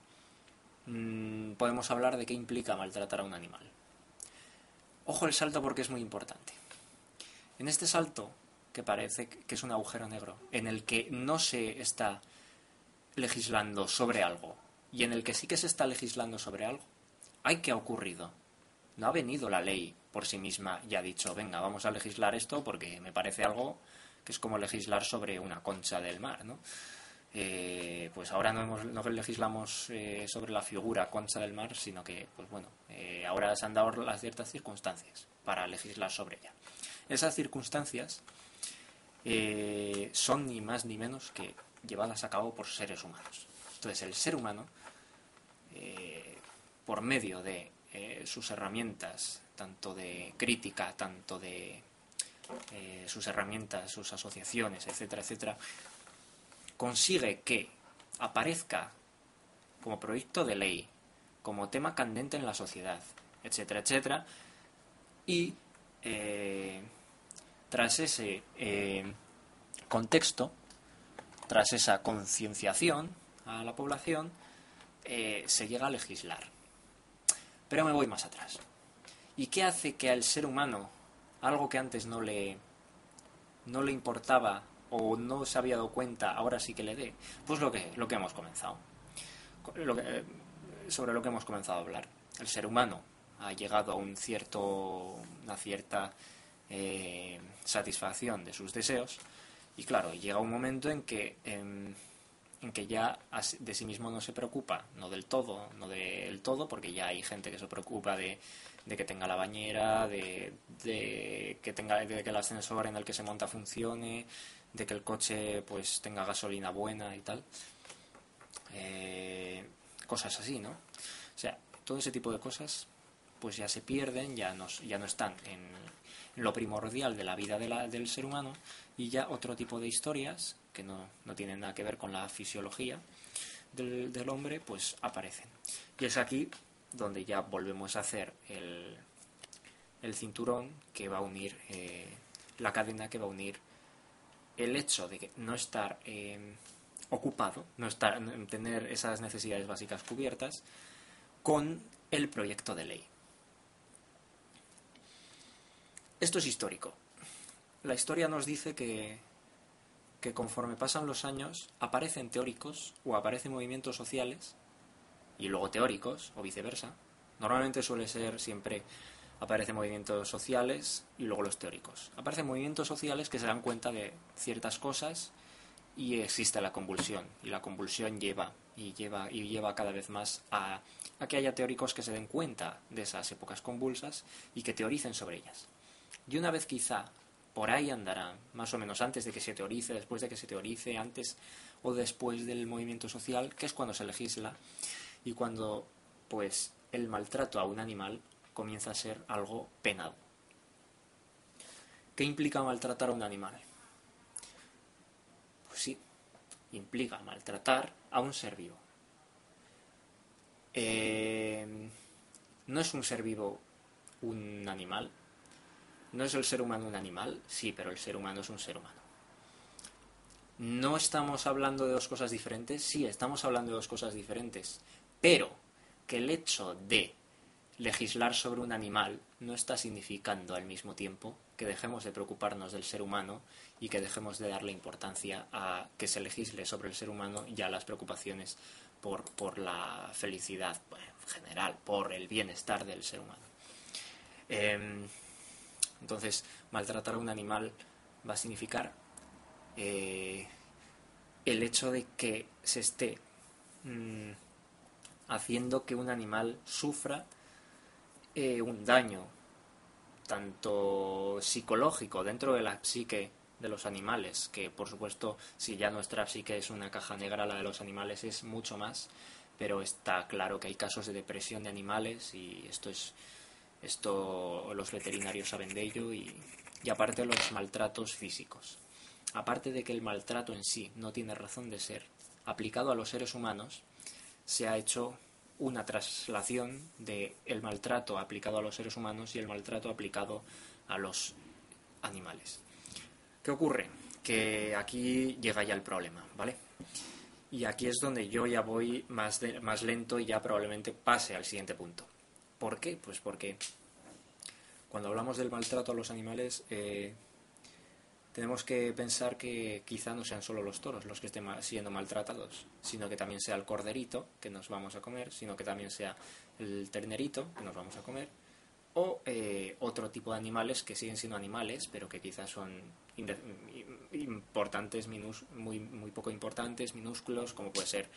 mm, podemos hablar de qué implica maltratar a un animal. Ojo el salto porque es muy importante. En este salto, que parece que es un agujero negro, en el que no se está legislando sobre algo y en el que sí que se está legislando sobre algo, ¿hay que ha ocurrido? No ha venido la ley por sí misma y ha dicho, venga, vamos a legislar esto porque me parece algo que es como legislar sobre una concha del mar, ¿no? Eh, pues ahora no, hemos, no legislamos eh, sobre la figura concha del mar, sino que, pues bueno, eh, ahora se han dado las ciertas circunstancias para legislar sobre ella. Esas circunstancias son ni más ni menos que llevadas a cabo por seres humanos. Entonces, el ser humano, por medio de sus herramientas, tanto de crítica, tanto de sus herramientas, sus asociaciones, etcétera, etcétera, consigue que aparezca como proyecto de ley, como tema candente en la sociedad, etcétera, etcétera, y eh, tras ese eh, contexto, tras esa concienciación a la población, eh, se llega a legislar. Pero me voy más atrás. ¿Y qué hace que al ser humano algo que antes no le, no le importaba o no se había dado cuenta, ahora sí que le dé, pues lo que, lo que hemos comenzado. sobre lo que hemos comenzado a hablar. El ser humano ha llegado a un cierto, una cierta eh, satisfacción de sus deseos y claro, llega un momento en que, em, en que ya de sí mismo no se preocupa, no del todo, no del todo, porque ya hay gente que se preocupa de, de que tenga la bañera, de, de, que tenga, de que el ascensor en el que se monta funcione, de que el coche pues tenga gasolina buena y tal. Eh, cosas así, ¿no? O sea, todo ese tipo de cosas pues ya se pierden, ya no, ya no están en, lo primordial de la vida del ser humano y ya otro tipo de historias que no, tienen nada que ver con la fisiología del, hombre pues aparecen. Y es aquí donde ya volvemos a hacer el, el cinturón que va a unir, eh, la cadena que va a unir el hecho de no estar eh, ocupado, no estar, tener esas necesidades básicas cubiertas, con el proyecto de ley. Esto es histórico. La historia nos dice que, que conforme pasan los años aparecen teóricos o aparecen movimientos sociales y luego teóricos o viceversa. Normalmente suele ser siempre aparecen movimientos sociales y luego los teóricos. Aparecen movimientos sociales que se dan cuenta de ciertas cosas y existe la convulsión. Y la convulsión lleva y lleva y lleva cada vez más a, a que haya teóricos que se den cuenta de esas épocas convulsas y que teoricen sobre ellas. Y una vez quizá por ahí andarán, más o menos antes de que se teorice, después de que se teorice, antes o después del movimiento social, que es cuando se legisla y cuando pues el maltrato a un animal comienza a ser algo penado. ¿Qué implica maltratar a un animal? Pues sí, implica maltratar a un ser vivo. Eh, ¿No es un ser vivo un animal? ¿No es el ser humano un animal? Sí, pero el ser humano es un ser humano. ¿No estamos hablando de dos cosas diferentes? Sí, estamos hablando de dos cosas diferentes. Pero que el hecho de legislar sobre un animal no está significando al mismo tiempo que dejemos de preocuparnos del ser humano y que dejemos de darle importancia a que se legisle sobre el ser humano y a las preocupaciones por, por la felicidad en general, por el bienestar del ser humano. Em, entonces, maltratar a un animal va a significar eh, el hecho de que se esté mm, haciendo que un animal sufra eh, un daño, tanto psicológico dentro de la psique de los animales, que por supuesto, si ya nuestra psique es una caja negra, la de los animales es mucho más, pero está claro que hay casos de depresión de animales y esto es esto los veterinarios saben de ello y, y aparte los maltratos físicos. Aparte de que el maltrato en sí no tiene razón de ser, aplicado a los seres humanos, se ha hecho una traslación del el maltrato aplicado a los seres humanos y el maltrato aplicado a los animales. ¿Qué ocurre? Que aquí llega ya el problema, ¿vale? Y aquí es donde yo ya voy más, más lento y ya probablemente pase al siguiente punto. ¿Por qué? Pues porque cuando hablamos del maltrato a los animales, eh, tenemos que pensar que quizá no sean solo los toros los que estén siendo maltratados, sino que también sea el corderito que nos vamos a comer, sino que también sea el ternerito que nos vamos a comer, o eh, otro tipo de animales que siguen siendo animales, pero que quizás son importantes, muy, muy poco importantes, minúsculos, como puede ser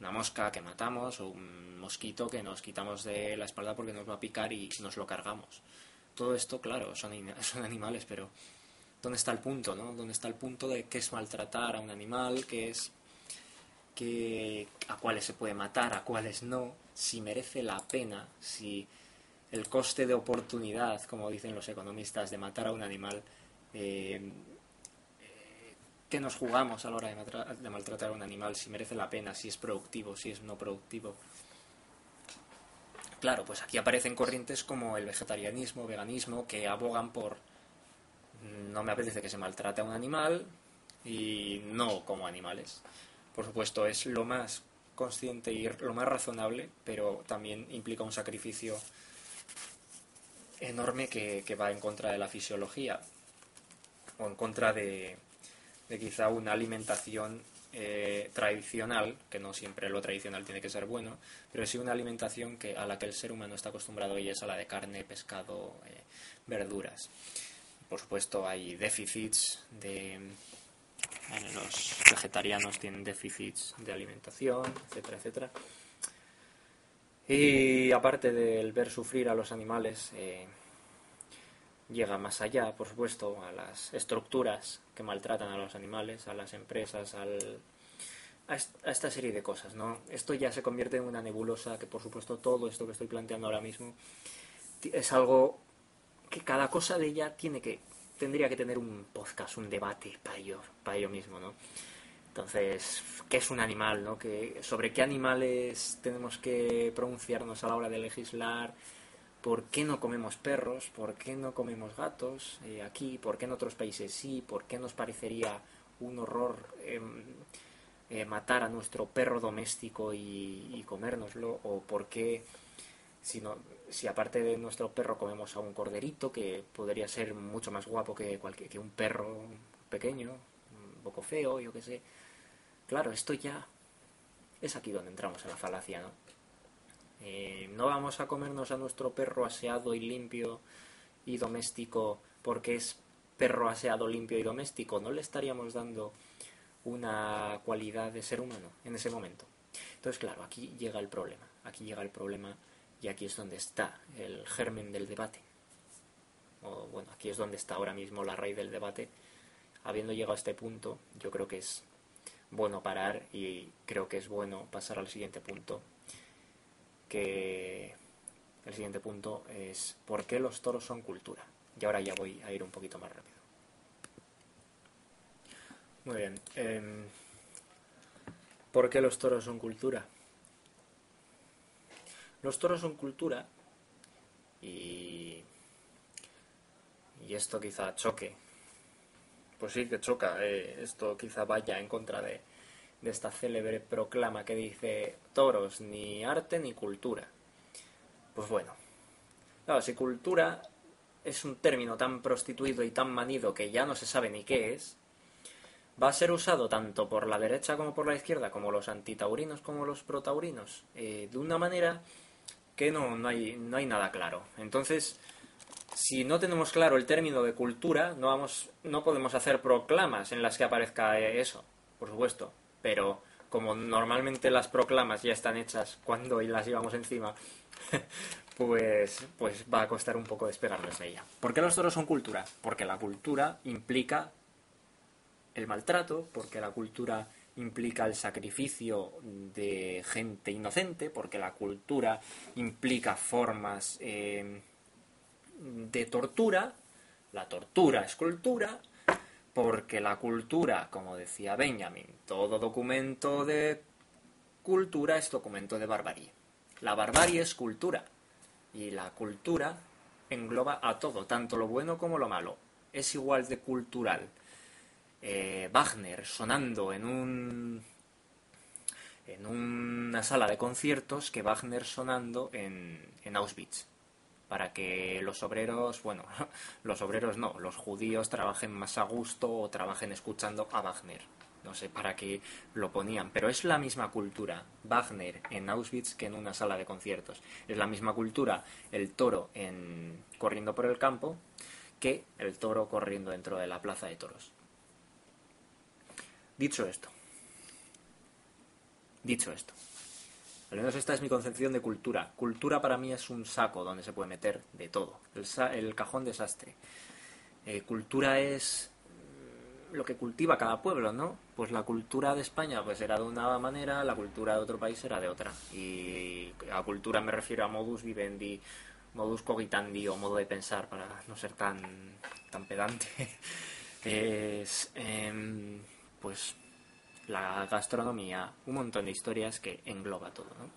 una mosca que matamos o un mosquito que nos quitamos de la espalda porque nos va a picar y nos lo cargamos. Todo esto, claro, son, animales, pero ¿dónde está el punto? ¿no? ¿Dónde está el punto de qué es maltratar a un animal? ¿Qué es que, a cuáles se puede matar, a cuáles no? Si merece la pena, si el coste de oportunidad, como dicen los economistas, de matar a un animal, eh, que nos jugamos a la hora de, maltratar a un animal, si merece la pena, si es productivo, si es no productivo. Claro, pues aquí aparecen corrientes como el vegetarianismo, veganismo, que abogan por no me apetece que se maltrate a un animal y no como animales. Por supuesto, es lo más consciente y lo más razonable, pero también implica un sacrificio enorme que, va en contra de la fisiología o en contra de, quizá una alimentación eh, tradicional, que no siempre lo tradicional tiene que ser bueno, pero sí una alimentación que, a la que el ser humano está acostumbrado y es a la de carne, pescado, eh, verduras. Por supuesto hay déficits de... los vegetarianos tienen déficits de alimentación, etcétera, etcétera. Y aparte del ver sufrir a los animales, eh, llega más allá, por supuesto, a las estructuras que maltratan a los animales, a las empresas, al, a, esta serie de cosas, ¿no? Esto ya se convierte en una nebulosa que, por supuesto, todo esto que estoy planteando ahora mismo es algo que cada cosa de ella tiene que tendría que tener un podcast, un debate para ello, para ello mismo, ¿no? Entonces, ¿qué es un animal? ¿no? ¿Sobre qué animales tenemos que pronunciarnos a la hora de legislar? ¿Por qué no comemos perros? ¿Por qué no comemos gatos eh, aquí? ¿Por qué en otros países sí? ¿Por qué nos parecería un horror em, eh, matar a nuestro perro doméstico y, comérnoslo? ¿O por qué si, si aparte de nuestro perro comemos a un corderito que podría ser mucho más guapo que, cualquier, que un perro pequeño, un poco feo, yo qué sé? Claro, esto ya es aquí donde entramos en la falacia, ¿no? Eh, no vamos a comernos a nuestro perro aseado y limpio y doméstico porque es perro aseado, limpio y doméstico. No le estaríamos dando una cualidad de ser humano en ese momento. Entonces, claro, aquí llega el problema. Aquí llega el problema y aquí es donde está el germen del debate. O bueno, aquí es donde está ahora mismo la raíz del debate. Habiendo llegado a este punto, yo creo que es bueno parar y creo que es bueno pasar al siguiente punto. Que el siguiente punto es ¿por qué los toros son cultura? Y ahora ya voy a ir un poquito más rápido. Muy bien. Em, ¿Por qué los toros son cultura? Los toros son cultura y, y esto quizá choque pues sí que choca. Eh, esto quizá vaya en contra de, esta célebre proclama que dice toros, ni arte ni cultura. Pues bueno, claro, si cultura es un término tan prostituido y tan manido que ya no se sabe ni qué es, va a ser usado tanto por la derecha como por la izquierda, como los antitaurinos como los protaurinos, eh, de una manera que no, no, hay, no hay nada claro. Entonces, si no tenemos claro el término de cultura, no, vamos, no podemos hacer proclamas en las que aparezca eso, por supuesto. Pero como normalmente las proclamas ya están hechas cuando las llevamos encima, pues, pues va a costar un poco despegarnos de ella. ¿Por qué los toros son cultura? Porque la cultura implica el maltrato, porque la cultura implica el sacrificio de gente inocente, porque la cultura implica formas eh, de tortura, la tortura es cultura, porque la cultura, como decía Benjamin, todo documento de cultura es documento de barbarie. La barbarie es cultura, y la cultura engloba a todo, tanto lo bueno como lo malo. Es igual de cultural. Eh, Wagner sonando en un en una sala de conciertos que Wagner sonando en, en Auschwitz para que los obreros, bueno, los obreros no, los judíos trabajen más a gusto o trabajen escuchando a Wagner. no sé para qué lo ponían, pero es la misma cultura Wagner en Auschwitz que en una sala de conciertos. Es la misma cultura el toro en corriendo por el campo que el toro corriendo dentro de la plaza de toros. Dicho esto, dicho esto, al menos esta es mi concepción de cultura. Cultura para mí es un saco donde se puede meter de todo, el, cajón desastre. Eh, cultura es lo que cultiva cada pueblo, ¿no? Pues la cultura de España pues era de una manera, la cultura de otro país era de otra. Y a cultura me refiero a modus vivendi, modus cogitandi o modo de pensar, para no ser tan, tan pedante. es, em, pues, la gastronomía, un montón de historias que engloba todo, ¿no?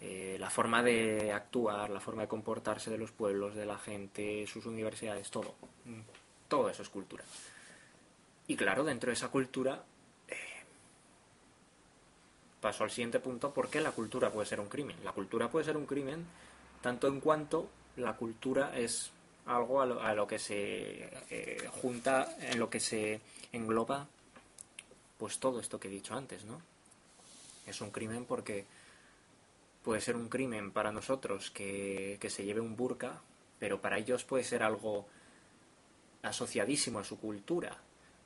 Eh, la forma de actuar, la forma de comportarse de los pueblos, de la gente, sus universidades, todo. Todo eso es cultura. Y claro, dentro de esa cultura, eh, paso al siguiente punto, ¿por qué la cultura puede ser un crimen? La cultura puede ser un crimen tanto en cuanto la cultura es algo a lo, que se eh, junta, en lo que se engloba, pues todo esto que he dicho antes, ¿no? Es un crimen porque puede ser un crimen para nosotros que, que se lleve un burka, pero para ellos puede ser algo asociadísimo a su cultura,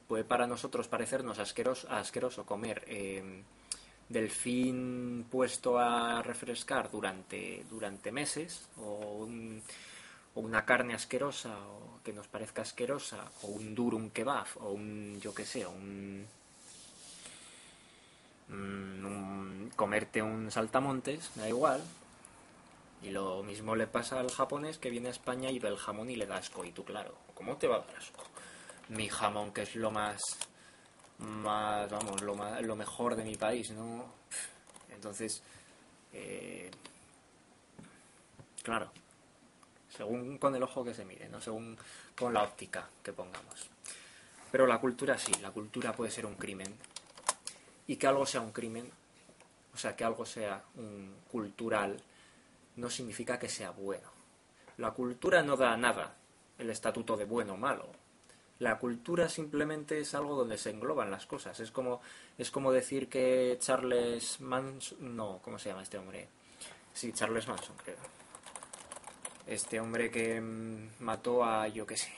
puede para nosotros parecernos asqueroso, asqueroso comer eh, delfín puesto a refrescar durante, durante meses o, una carne asquerosa o que nos parezca asquerosa o un durum kebab o un yo que sé un, un comerte un saltamontes da igual y lo mismo le pasa al japonés que viene a España y ve el jamón y le da asco y tú claro ¿cómo te va a dar asco? mi jamón, que es lo más, más vamos, lo, más, lo mejor de mi país, ¿no? Entonces, eh, claro, según con el ojo que se mire, ¿no? Según con la óptica que pongamos. Pero la cultura sí, la cultura puede ser un crimen. Y que algo sea un crimen, o sea, que algo sea un cultural, no significa que sea bueno. La cultura no da nada el estatuto de bueno o malo. La cultura simplemente es algo donde se engloban las cosas. Es como, es como decir que Charles Manson... No, ¿cómo se llama este hombre? Sí, Charles Manson, creo. Este hombre que mm, mató a, yo qué sé,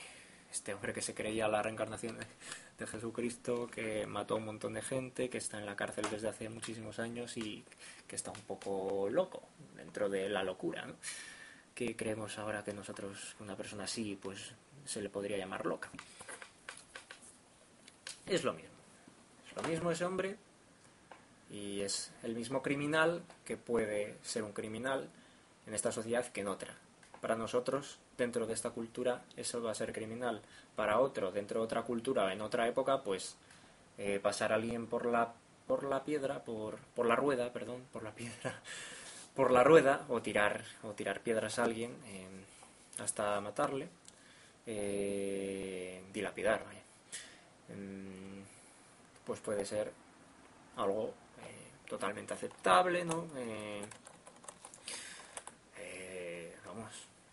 este hombre que se creía la reencarnación de, Jesucristo, que mató a un montón de gente, que está en la cárcel desde hace muchísimos años y que está un poco loco dentro de la locura. ¿no? Que creemos ahora que nosotros, una persona así, pues se le podría llamar loca es lo mismo. Es lo mismo ese hombre y es el mismo criminal que puede ser un criminal en esta sociedad que en otra. Para nosotros, dentro de esta cultura, eso va a ser criminal. Para otro, dentro de otra cultura, en otra época, pues eh, pasar a alguien por la, por la piedra, por, por la rueda, perdón, por la piedra, por la rueda, o tirar, o tirar piedras a alguien eh, hasta matarle, eh, dilapidar, vaya pues puede ser algo totalmente aceptable, ¿no? Eh, eh, vamos,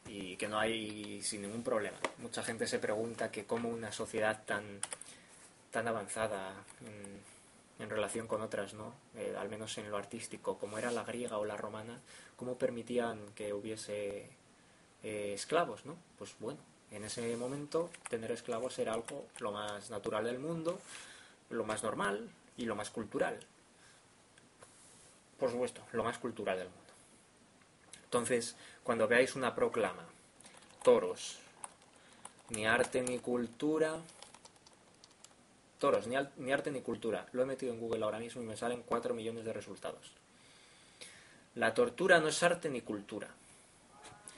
y que no hay sin ningún problema. Mucha gente se pregunta que cómo una sociedad tan, tan avanzada en, relación con otras, ¿no? al menos en lo artístico, como era la griega o la romana, cómo permitían que hubiese esclavos, ¿no? Pues bueno, en ese momento, tener esclavos era algo lo más natural del mundo, lo más normal y lo más cultural. Por supuesto, lo más cultural del mundo. Entonces, cuando veáis una proclama, toros, ni arte ni cultura, toros, ni, arte ni cultura, lo he metido en Google ahora mismo y me salen 4 millones de resultados. La tortura no es arte ni cultura.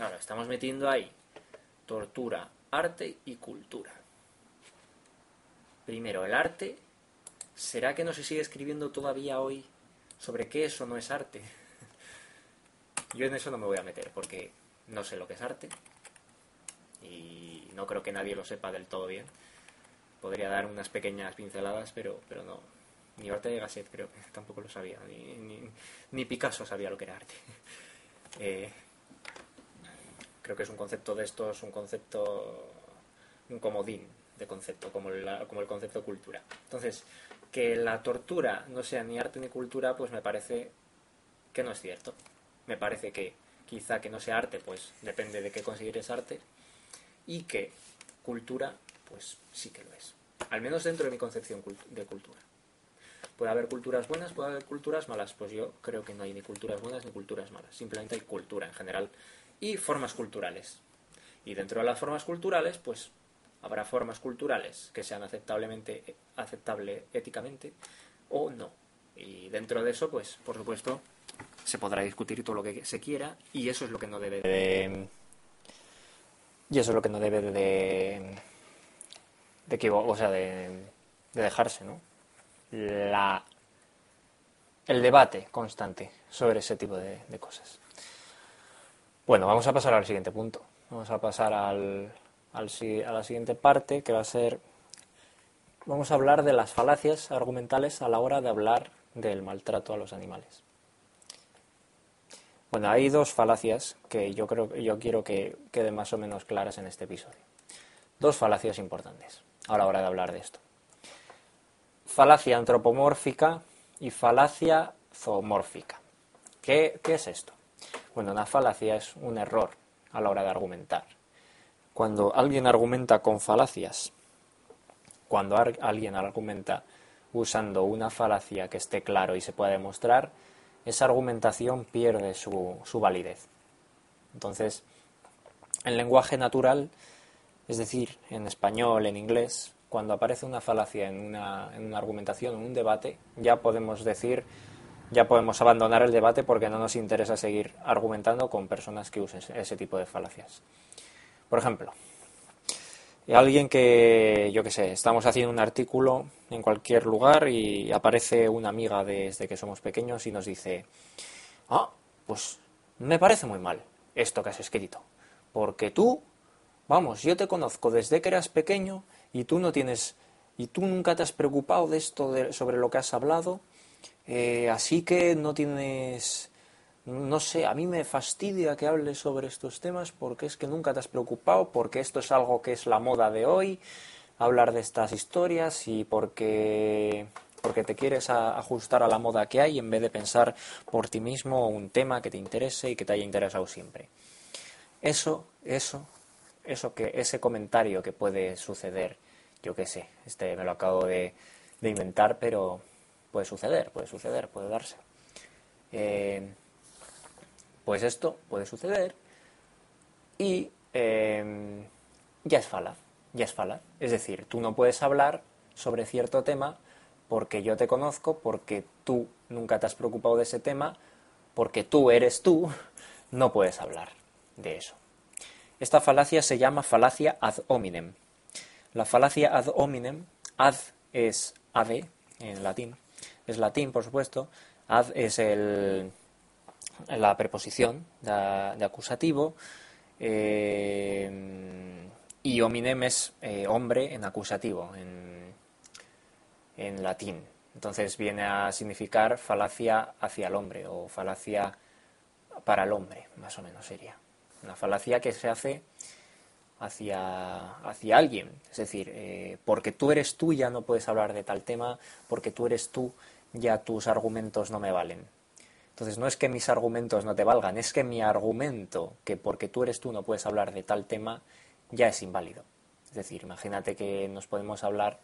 Ahora, estamos metiendo ahí tortura, arte y cultura. Primero, el arte. ¿Será que no se sigue escribiendo todavía hoy sobre qué eso no es arte? Yo en eso no me voy a meter porque no sé lo que es arte y no creo que nadie lo sepa del todo bien. Podría dar unas pequeñas pinceladas, pero, pero no. Ni Ortega de Gasset creo que tampoco lo sabía, ni, ni, Picasso sabía lo que era arte. Eh, creo que es un concepto de estos, un concepto, un comodín de concepto, como, como el concepto cultura. Entonces, que la tortura no sea ni arte ni cultura, pues me parece que no es cierto. Me parece que quizá que no sea arte, pues depende de qué consideres arte, y que cultura, pues sí que lo es. Al menos dentro de mi concepción de cultura. Puede haber culturas buenas, puede haber culturas malas. Pues yo creo que no hay ni culturas buenas ni culturas malas. Simplemente hay cultura en general y formas culturales. Y dentro de las formas culturales, pues habrá formas culturales que sean aceptablemente aceptable éticamente o no. Y dentro de eso, pues, por supuesto, se podrá discutir todo lo que se quiera y eso es lo que no debe de... Y eso es lo que no debe de... de, o sea, de, de dejarse, ¿no? La, el debate constante sobre ese tipo de, de cosas. Bueno, vamos a pasar al siguiente punto. Vamos a pasar al, al, a la siguiente parte que va a ser... Vamos a hablar de las falacias argumentales a la hora de hablar del maltrato a los animales. Bueno, hay dos falacias que yo creo yo quiero que queden más o menos claras en este episodio. Dos falacias importantes a la hora de hablar de esto. Falacia antropomórfica y falacia zoomórfica. ¿Qué, ¿Qué es esto? Bueno, una falacia es un error a la hora de argumentar. Cuando alguien argumenta con falacias, cuando alguien argumenta usando una falacia que esté claro y se pueda demostrar, esa argumentación pierde su, su validez. Entonces, en lenguaje natural, es decir, en español, en inglés, cuando aparece una falacia en una, en una argumentación, en un debate, ya podemos decir, ya podemos abandonar el debate porque no nos interesa seguir argumentando con personas que usen ese tipo de falacias. Por ejemplo, alguien que, yo qué sé, estamos haciendo un artículo en cualquier lugar y aparece una amiga desde que somos pequeños y nos dice, ah, pues me parece muy mal esto que has escrito, porque tú, vamos, yo te conozco desde que eras pequeño y tú no tienes, y tú nunca te has preocupado de esto sobre lo que has hablado, eh, así que no tienes no sé, a mí me fastidia que hables sobre estos temas porque es que nunca te has preocupado, porque esto es algo que es la moda de hoy, hablar de estas historias y porque, porque te quieres ajustar a la moda que hay en vez de pensar por ti mismo un tema que te interese y que te haya interesado siempre. Eso, eso, eso que, ese comentario que puede suceder, yo qué sé, este me lo acabo de, de inventar, pero puede suceder, puede suceder, puede darse. Eh, pues esto puede suceder y em, ya es falaz, ya es falaz. Es decir, tú no puedes hablar sobre cierto tema porque yo te conozco, porque tú nunca te has preocupado de ese tema, porque tú eres tú, no puedes hablar de eso. Esta falacia se llama falacia ad hominem. La falacia ad hominem, ad es ade en latín, es latín por supuesto, ad es el, la preposición de, acusativo eh, y hominem es eh, hombre en acusativo en, en latín. Entonces viene a significar falacia hacia el hombre o falacia para el hombre, más o menos sería. Una falacia que se hace hacia, hacia alguien. Es decir, eh, porque tú eres tú ya no puedes hablar de tal tema, porque tú eres tú ya tus argumentos no me valen. Entonces no es que mis argumentos no te valgan, es que mi argumento, que porque tú eres tú no puedes hablar de tal tema, ya es inválido. Es decir, imagínate que nos podemos hablar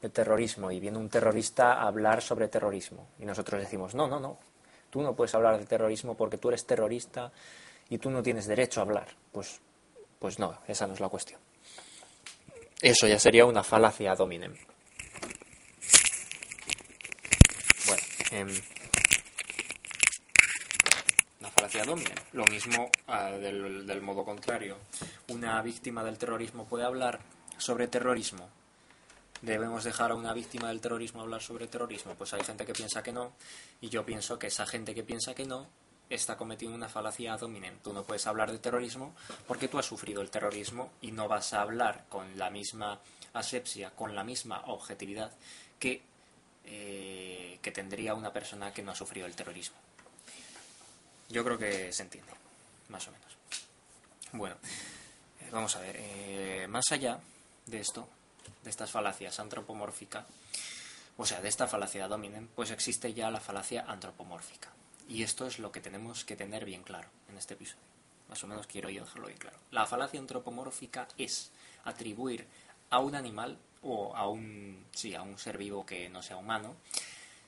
de terrorismo y viene un terrorista a hablar sobre terrorismo y nosotros decimos, no, no, no, tú no puedes hablar de terrorismo porque tú eres terrorista y tú no tienes derecho a hablar. Pues, pues no, esa no es la cuestión. Eso ya sería una falacia dominem. Bueno, eh, lo mismo ah, del, modo contrario. Una víctima del terrorismo puede hablar sobre terrorismo. ¿Debemos dejar a una víctima del terrorismo hablar sobre terrorismo? Pues hay gente que piensa que no, y yo pienso que esa gente que piensa que no está cometiendo una falacia dominem. Tú no puedes hablar de terrorismo porque tú has sufrido el terrorismo y no vas a hablar con la misma asepsia, con la misma objetividad que, eh, que tendría una persona que no ha sufrido el terrorismo. Yo creo que se entiende, más o menos. Bueno, eh, vamos a ver, eh, más allá de esto, de estas falacias antropomórficas, o sea, de esta falacia dominen, pues existe ya la falacia antropomórfica. Y esto es lo que tenemos que tener bien claro en este episodio. Más o menos quiero yo dejarlo bien claro. La falacia antropomórfica es atribuir a un animal o a un, sí, a un ser vivo que no sea humano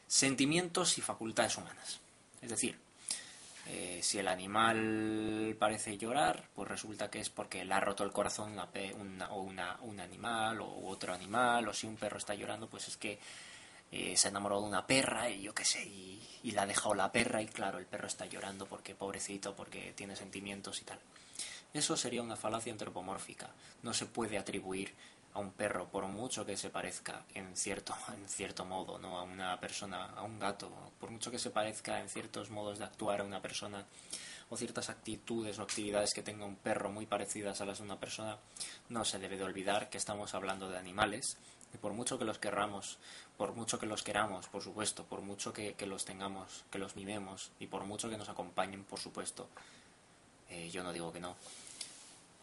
sentimientos y facultades humanas. Es decir, eh, si el animal parece llorar, pues resulta que es porque le ha roto el corazón una, o una, un animal o otro animal, o si un perro está llorando, pues es que eh, se ha enamorado de una perra y yo qué sé, y, y la ha dejado la perra y claro, el perro está llorando porque pobrecito, porque tiene sentimientos y tal. Eso sería una falacia antropomórfica. No se puede atribuir a un perro, por mucho que se parezca en cierto, en cierto modo, ¿no? a una persona, a un gato, por mucho que se parezca en ciertos modos de actuar a una persona, o ciertas actitudes o actividades que tenga un perro muy parecidas a las de una persona, no se debe de olvidar que estamos hablando de animales, y por mucho que los querramos, por mucho que los queramos, por supuesto, por mucho que, los tengamos, que los mimemos, y por mucho que nos acompañen, por supuesto, eh, yo no digo que no,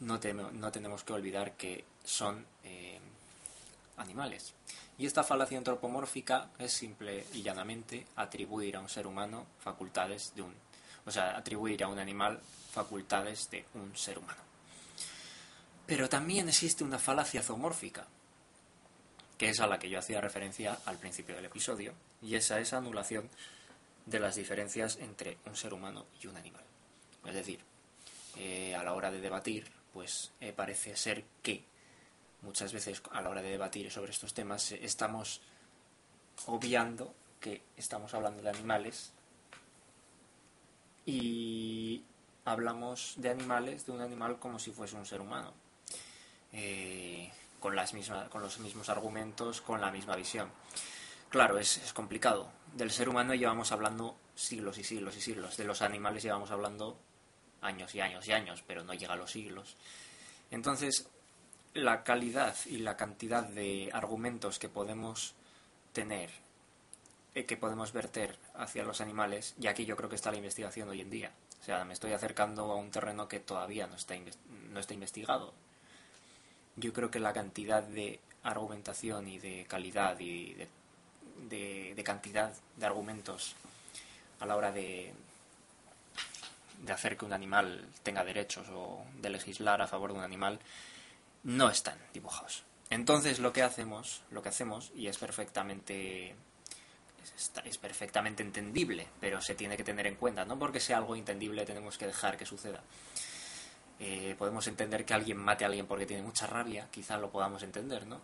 no, tenemos que olvidar que son eh, animales. Y esta falacia antropomórfica es simple y llanamente atribuir a un ser humano facultades de un, o sea, atribuir a un animal facultades de un ser humano. Pero también existe una falacia zoomórfica, que es a la que yo hacía referencia al principio del episodio, y esa es anulación de las diferencias entre un ser humano y un animal. Es decir, eh, a la hora de debatir pues eh, parece ser que muchas veces a la hora de debatir sobre estos temas eh, estamos obviando que estamos hablando de animales y hablamos de animales, de un animal como si fuese un ser humano, eh, con, las con los mismos argumentos, con la misma visión. Claro, es complicado. Del ser humano llevamos hablando siglos y siglos y siglos, de los animales llevamos hablando años y años y años, pero no llega a los siglos. Entonces, la calidad y la cantidad de argumentos que podemos tener, eh, que podemos verter hacia los animales, y aquí yo creo que está la investigación hoy en día. O sea, me estoy acercando a un terreno que todavía no está, no está investigado. Yo creo que la cantidad de argumentación y de calidad y de cantidad de argumentos a la hora de, de hacer que un animal tenga derechos o de legislar a favor de un animal no están dibujados. Entonces lo que hacemos, lo que hacemos y es perfectamente es, perfectamente entendible, pero se tiene que tener en cuenta, no porque sea algo entendible tenemos que dejar que suceda. Eh, podemos entender que alguien mate a alguien porque tiene mucha rabia, quizá lo podamos entender, ¿no?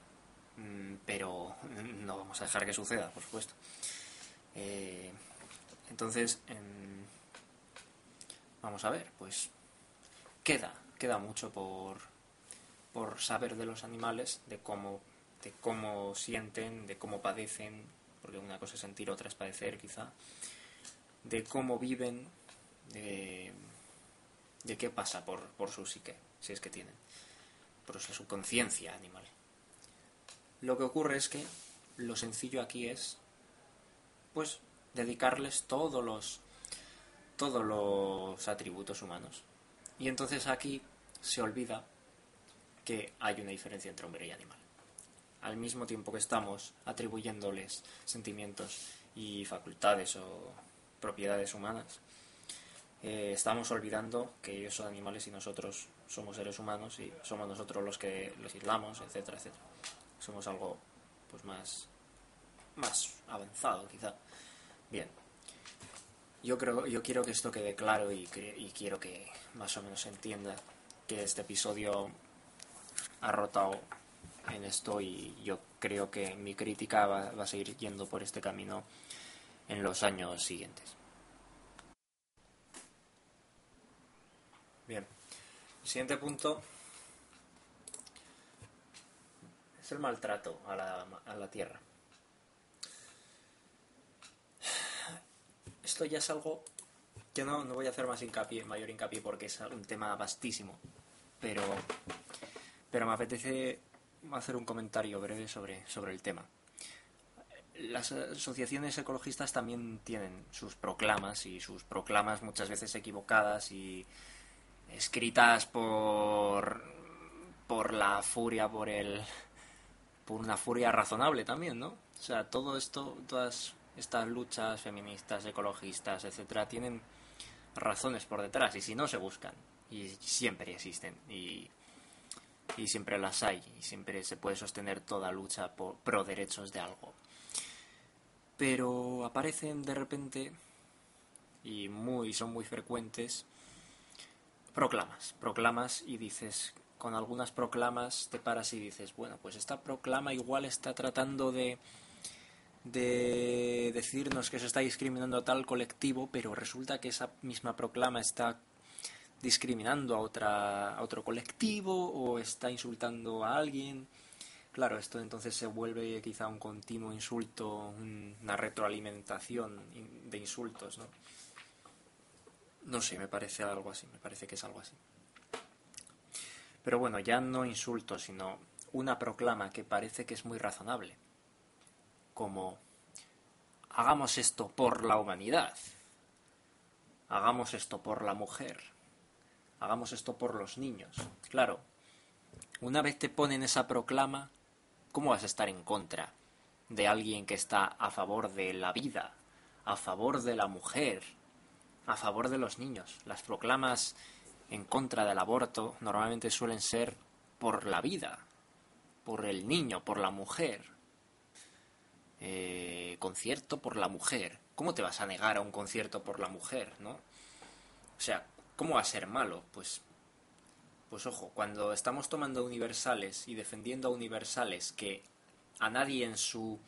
Mm, pero no vamos a dejar que suceda, por supuesto. Eh, entonces, Vamos a ver, pues queda, queda mucho por, por saber de los animales, de cómo, de cómo sienten, de cómo padecen, porque una cosa es sentir, otra es padecer quizá, de cómo viven, de, qué pasa por, por su psique, si es que tienen, por su conciencia animal. Lo que ocurre es que lo sencillo aquí es, pues, dedicarles todos los todos los atributos humanos. Y entonces aquí se olvida que hay una diferencia entre hombre y animal. Al mismo tiempo que estamos atribuyéndoles sentimientos y facultades o propiedades humanas, eh, estamos olvidando que ellos son animales y nosotros somos seres humanos y somos nosotros los que los aislamos, etcétera, etcétera. Somos algo pues más, más avanzado quizá. Bien, yo creo, yo quiero que esto quede claro y, quiero que más o menos entienda que este episodio ha rotado en esto y yo creo que mi crítica va, a seguir yendo por este camino en los años siguientes. Bien, el siguiente punto es el maltrato a la tierra. Esto ya es algo que no, no voy a hacer más hincapié, mayor hincapié porque es un tema vastísimo, pero, pero me apetece hacer un comentario breve sobre, sobre el tema. Las asociaciones ecologistas también tienen sus proclamas y sus proclamas muchas veces equivocadas y escritas por, por la furia, por el, por una furia razonable también, ¿no? O sea, todo esto, todas estas luchas feministas, ecologistas, etcétera, tienen razones por detrás y si no se buscan y siempre existen y, y siempre las hay y siempre se puede sostener toda lucha por pro derechos de algo. Pero aparecen de repente y muy son muy frecuentes proclamas, proclamas y dices con algunas proclamas te paras y dices, bueno, pues esta proclama igual está tratando de de decirnos que se está discriminando a tal colectivo, pero resulta que esa misma proclama está discriminando a, otra, a otro colectivo o está insultando a alguien. Claro, esto entonces se vuelve quizá un continuo insulto, una retroalimentación de insultos, ¿no? No sé, me parece algo así, me parece que es algo así. Pero bueno, ya no insultos, sino una proclama que parece que es muy razonable como hagamos esto por la humanidad, hagamos esto por la mujer, hagamos esto por los niños. Claro, una vez te ponen esa proclama, ¿cómo vas a estar en contra de alguien que está a favor de la vida, a favor de la mujer, a favor de los niños? Las proclamas en contra del aborto normalmente suelen ser por la vida, por el niño, por la mujer, eh, concierto por la mujer. ¿Cómo te vas a negar a un concierto por la mujer, no? O sea, ¿cómo va a ser malo? Pues, pues ojo, cuando estamos tomando universales y defendiendo a universales que a nadie en su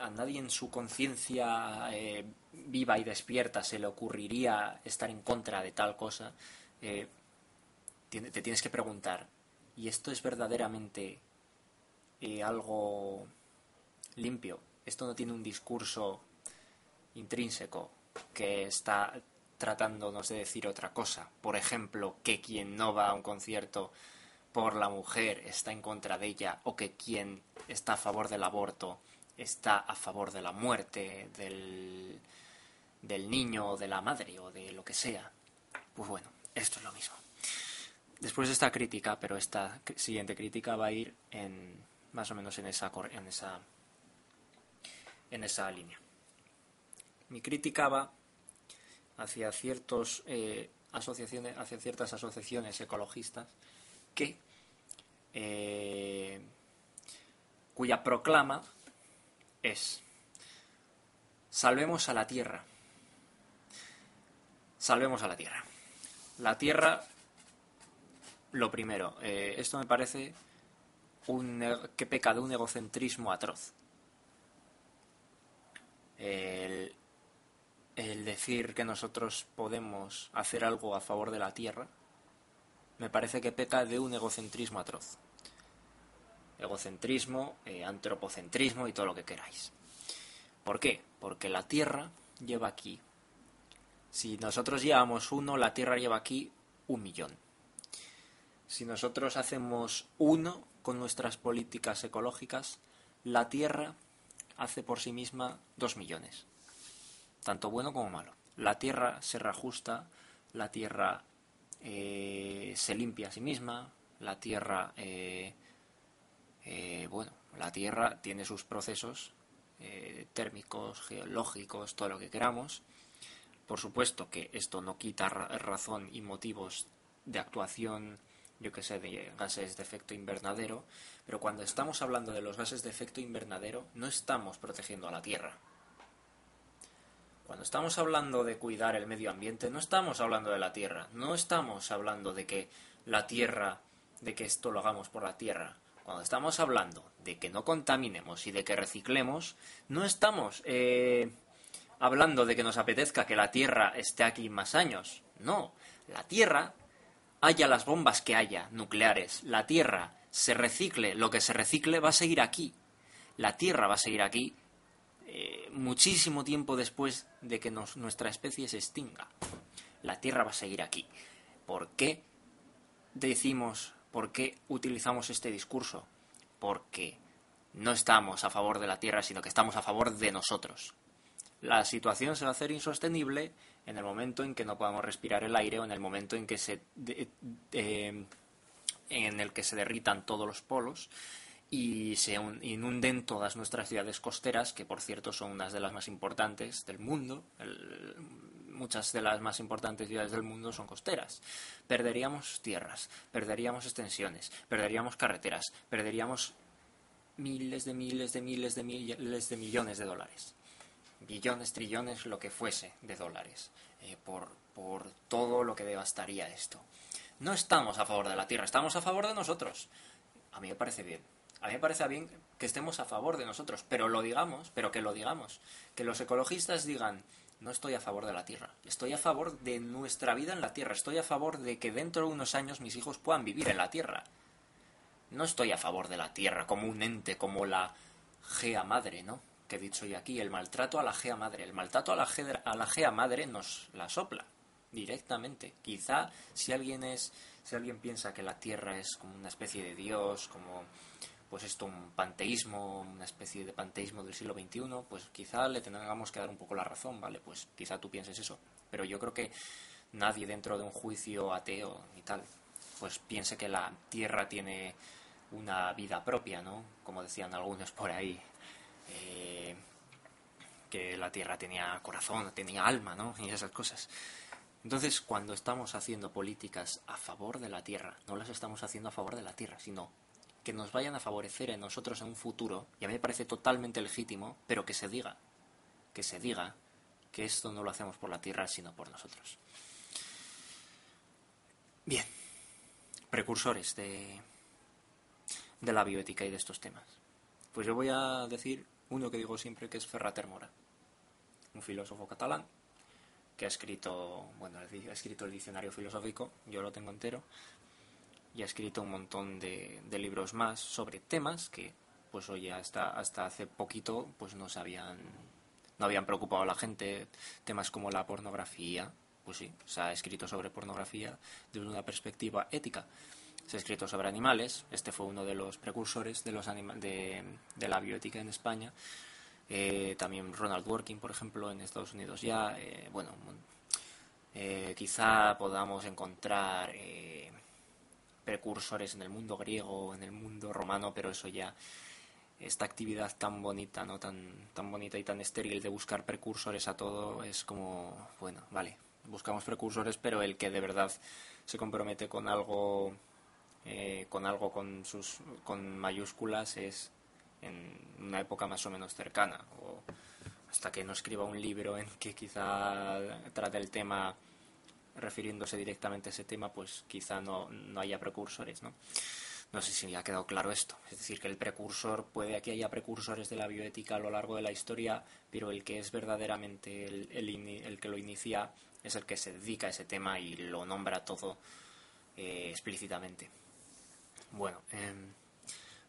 a nadie en su conciencia eh, viva y despierta se le ocurriría estar en contra de tal cosa, eh, te tienes que preguntar, ¿y esto es verdaderamente algo limpio. Esto no tiene un discurso intrínseco que está tratándonos de decir otra cosa. Por ejemplo, que quien no va a un concierto por la mujer está en contra de ella o que quien está a favor del aborto está a favor de la muerte del, del niño o de la madre o de lo que sea. Pues bueno, esto es lo mismo. Después de esta crítica, pero esta siguiente crítica va a ir en más o menos en esa, en esa en esa línea. Mi crítica va hacia eh, asociaciones, hacia ciertas asociaciones ecologistas que eh, cuya proclama es salvemos a la tierra. Salvemos a la tierra. La tierra, lo primero, eh, esto me parece un, que peca de un egocentrismo atroz el, decir que nosotros podemos hacer algo a favor de la Tierra, me parece que peca de un egocentrismo atroz. Egocentrismo, eh, antropocentrismo y todo lo que queráis. ¿Por qué? Porque la Tierra lleva aquí. Si nosotros llevamos uno, la Tierra lleva aquí un millón. Si nosotros hacemos uno con nuestras políticas ecológicas, la Tierra hace por sí misma dos millones, tanto bueno como malo. La Tierra se reajusta, la Tierra eh, se limpia a sí misma, la Tierra, eh, eh, bueno, la Tierra tiene sus procesos térmicos, geológicos, todo lo que queramos. Por supuesto que esto no quita razón y motivos de actuación yo que sé, de gases de efecto invernadero, pero cuando estamos hablando de los gases de efecto invernadero no estamos protegiendo a la Tierra. Cuando estamos hablando de cuidar el medio ambiente no estamos hablando de la Tierra, no estamos hablando de que la Tierra, de que esto lo hagamos por la Tierra. Cuando estamos hablando de que no contaminemos y de que reciclemos, no estamos eh, hablando de que nos apetezca que la Tierra esté aquí más años. No, la Tierra haya las bombas que haya, nucleares, la Tierra se recicle, lo que se recicle va a seguir aquí. La Tierra va a seguir aquí eh, muchísimo tiempo después de que nuestra especie se extinga. La Tierra va a seguir aquí. ¿Por qué decimos, por qué utilizamos este discurso? Porque no estamos a favor de la Tierra, sino que estamos a favor de nosotros. La situación se va a hacer insostenible en el momento en que no podamos respirar el aire o en el momento en que se en el que se derritan todos los polos y se inunden todas nuestras ciudades costeras, que por cierto son unas de las más importantes del mundo. muchas de las más importantes ciudades del mundo son costeras. Perderíamos tierras, perderíamos extensiones, perderíamos carreteras, perderíamos miles de miles de miles de miles de millones de dólares. Billones, trillones, lo que fuese de dólares. Eh, por, por todo lo que devastaría esto. No estamos a favor de la tierra, estamos a favor de nosotros. A mí me parece bien. A mí me parece bien que estemos a favor de nosotros, pero lo digamos, pero que lo digamos. Que los ecologistas digan, no estoy a favor de la tierra, estoy a favor de nuestra vida en la tierra, estoy a favor de que dentro de unos años mis hijos puedan vivir en la tierra. No estoy a favor de la tierra como un ente, como la Gea madre, ¿no? He dicho yo aquí, el maltrato a la Gea madre. El maltrato a la Gea, a la Gea madre nos la sopla directamente. Quizá si alguien es, si alguien piensa que la tierra es como una especie de dios, como pues esto, un panteísmo, una especie de panteísmo del siglo XXI, pues quizá le tengamos que dar un poco la razón, ¿vale? Pues quizá tú pienses eso. Pero yo creo que nadie dentro de un juicio ateo y tal, pues piense que la Tierra tiene una vida propia, ¿no? Como decían algunos por ahí. Eh, que la Tierra tenía corazón, tenía alma, ¿no? Y esas cosas. Entonces, cuando estamos haciendo políticas a favor de la Tierra, no las estamos haciendo a favor de la Tierra, sino que nos vayan a favorecer en nosotros en un futuro, y a mí me parece totalmente legítimo, pero que se diga, que se diga que esto no lo hacemos por la tierra, sino por nosotros. Bien, precursores de, de la bioética y de estos temas. Pues yo voy a decir uno que digo siempre que es Ferrater Mora, un filósofo catalán que ha escrito, bueno, ha escrito el diccionario filosófico, yo lo tengo entero, y ha escrito un montón de, libros más sobre temas que, pues oye, hasta, hasta hace poquito pues no se habían, no habían preocupado a la gente. Temas como la pornografía, pues sí, se ha escrito sobre pornografía desde una perspectiva ética. Se ha escrito sobre animales, este fue uno de los precursores de, los de, de la bioética en España. Eh, también Ronald Working, por ejemplo, en Estados Unidos ya. Eh, bueno, eh, quizá podamos encontrar precursores en el mundo griego, en el mundo romano, pero eso ya esta actividad tan bonita, no tan tan bonita y tan estéril de buscar precursores a todo es como, bueno, vale, buscamos precursores, pero el que de verdad se compromete con algo eh, con algo con sus con mayúsculas es en una época más o menos cercana o hasta que no escriba un libro en que quizá trate el tema refiriéndose directamente a ese tema, pues quizá no, no haya precursores, ¿no? No sé si me ha quedado claro esto. Es decir, que el precursor, puede que haya precursores de la bioética a lo largo de la historia, pero el que es verdaderamente el, el, que lo inicia es el que se dedica a ese tema y lo nombra todo eh, explícitamente. Bueno, em,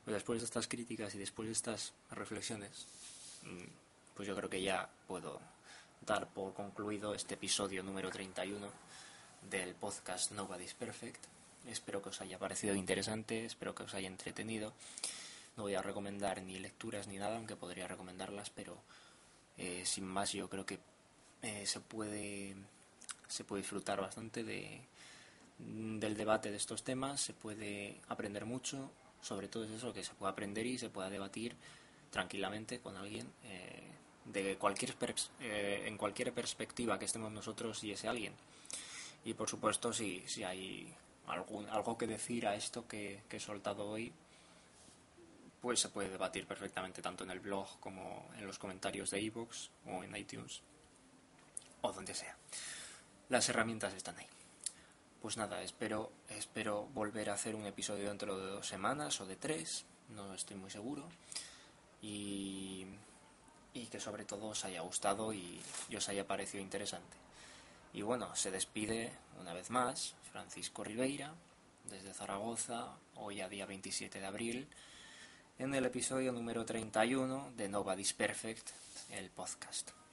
después de estas críticas y después de estas reflexiones, mm, pues yo creo que ya puedo dar por concluido este episodio número 31 del podcast Nobody's Perfect. Espero que os haya parecido interesante, espero que os haya entretenido. No voy a recomendar ni lecturas ni nada, aunque podría recomendarlas, pero eh, sin más yo creo que eh, se puede se puede disfrutar bastante de, del debate de estos temas, se puede aprender mucho, sobre todo es eso, que se puede aprender y se pueda debatir tranquilamente con alguien eh, de cualquier en cualquier perspectiva que estemos nosotros y ese alguien. Y por supuesto, si, si hay algún, algo que decir a esto que, he soltado hoy, pues se puede debatir perfectamente tanto en el blog como en los comentarios de iVoox o en iTunes o donde sea. Las herramientas están ahí. Pues nada, espero, espero volver a hacer un episodio dentro de dos semanas o de tres, no estoy muy seguro. Y, y que sobre todo os haya gustado y os haya parecido interesante. Y bueno, se despide una vez más Francisco Ribeira desde Zaragoza, hoy a día 27 de abril, en el episodio número 31 de Nobody's Perfect, el podcast.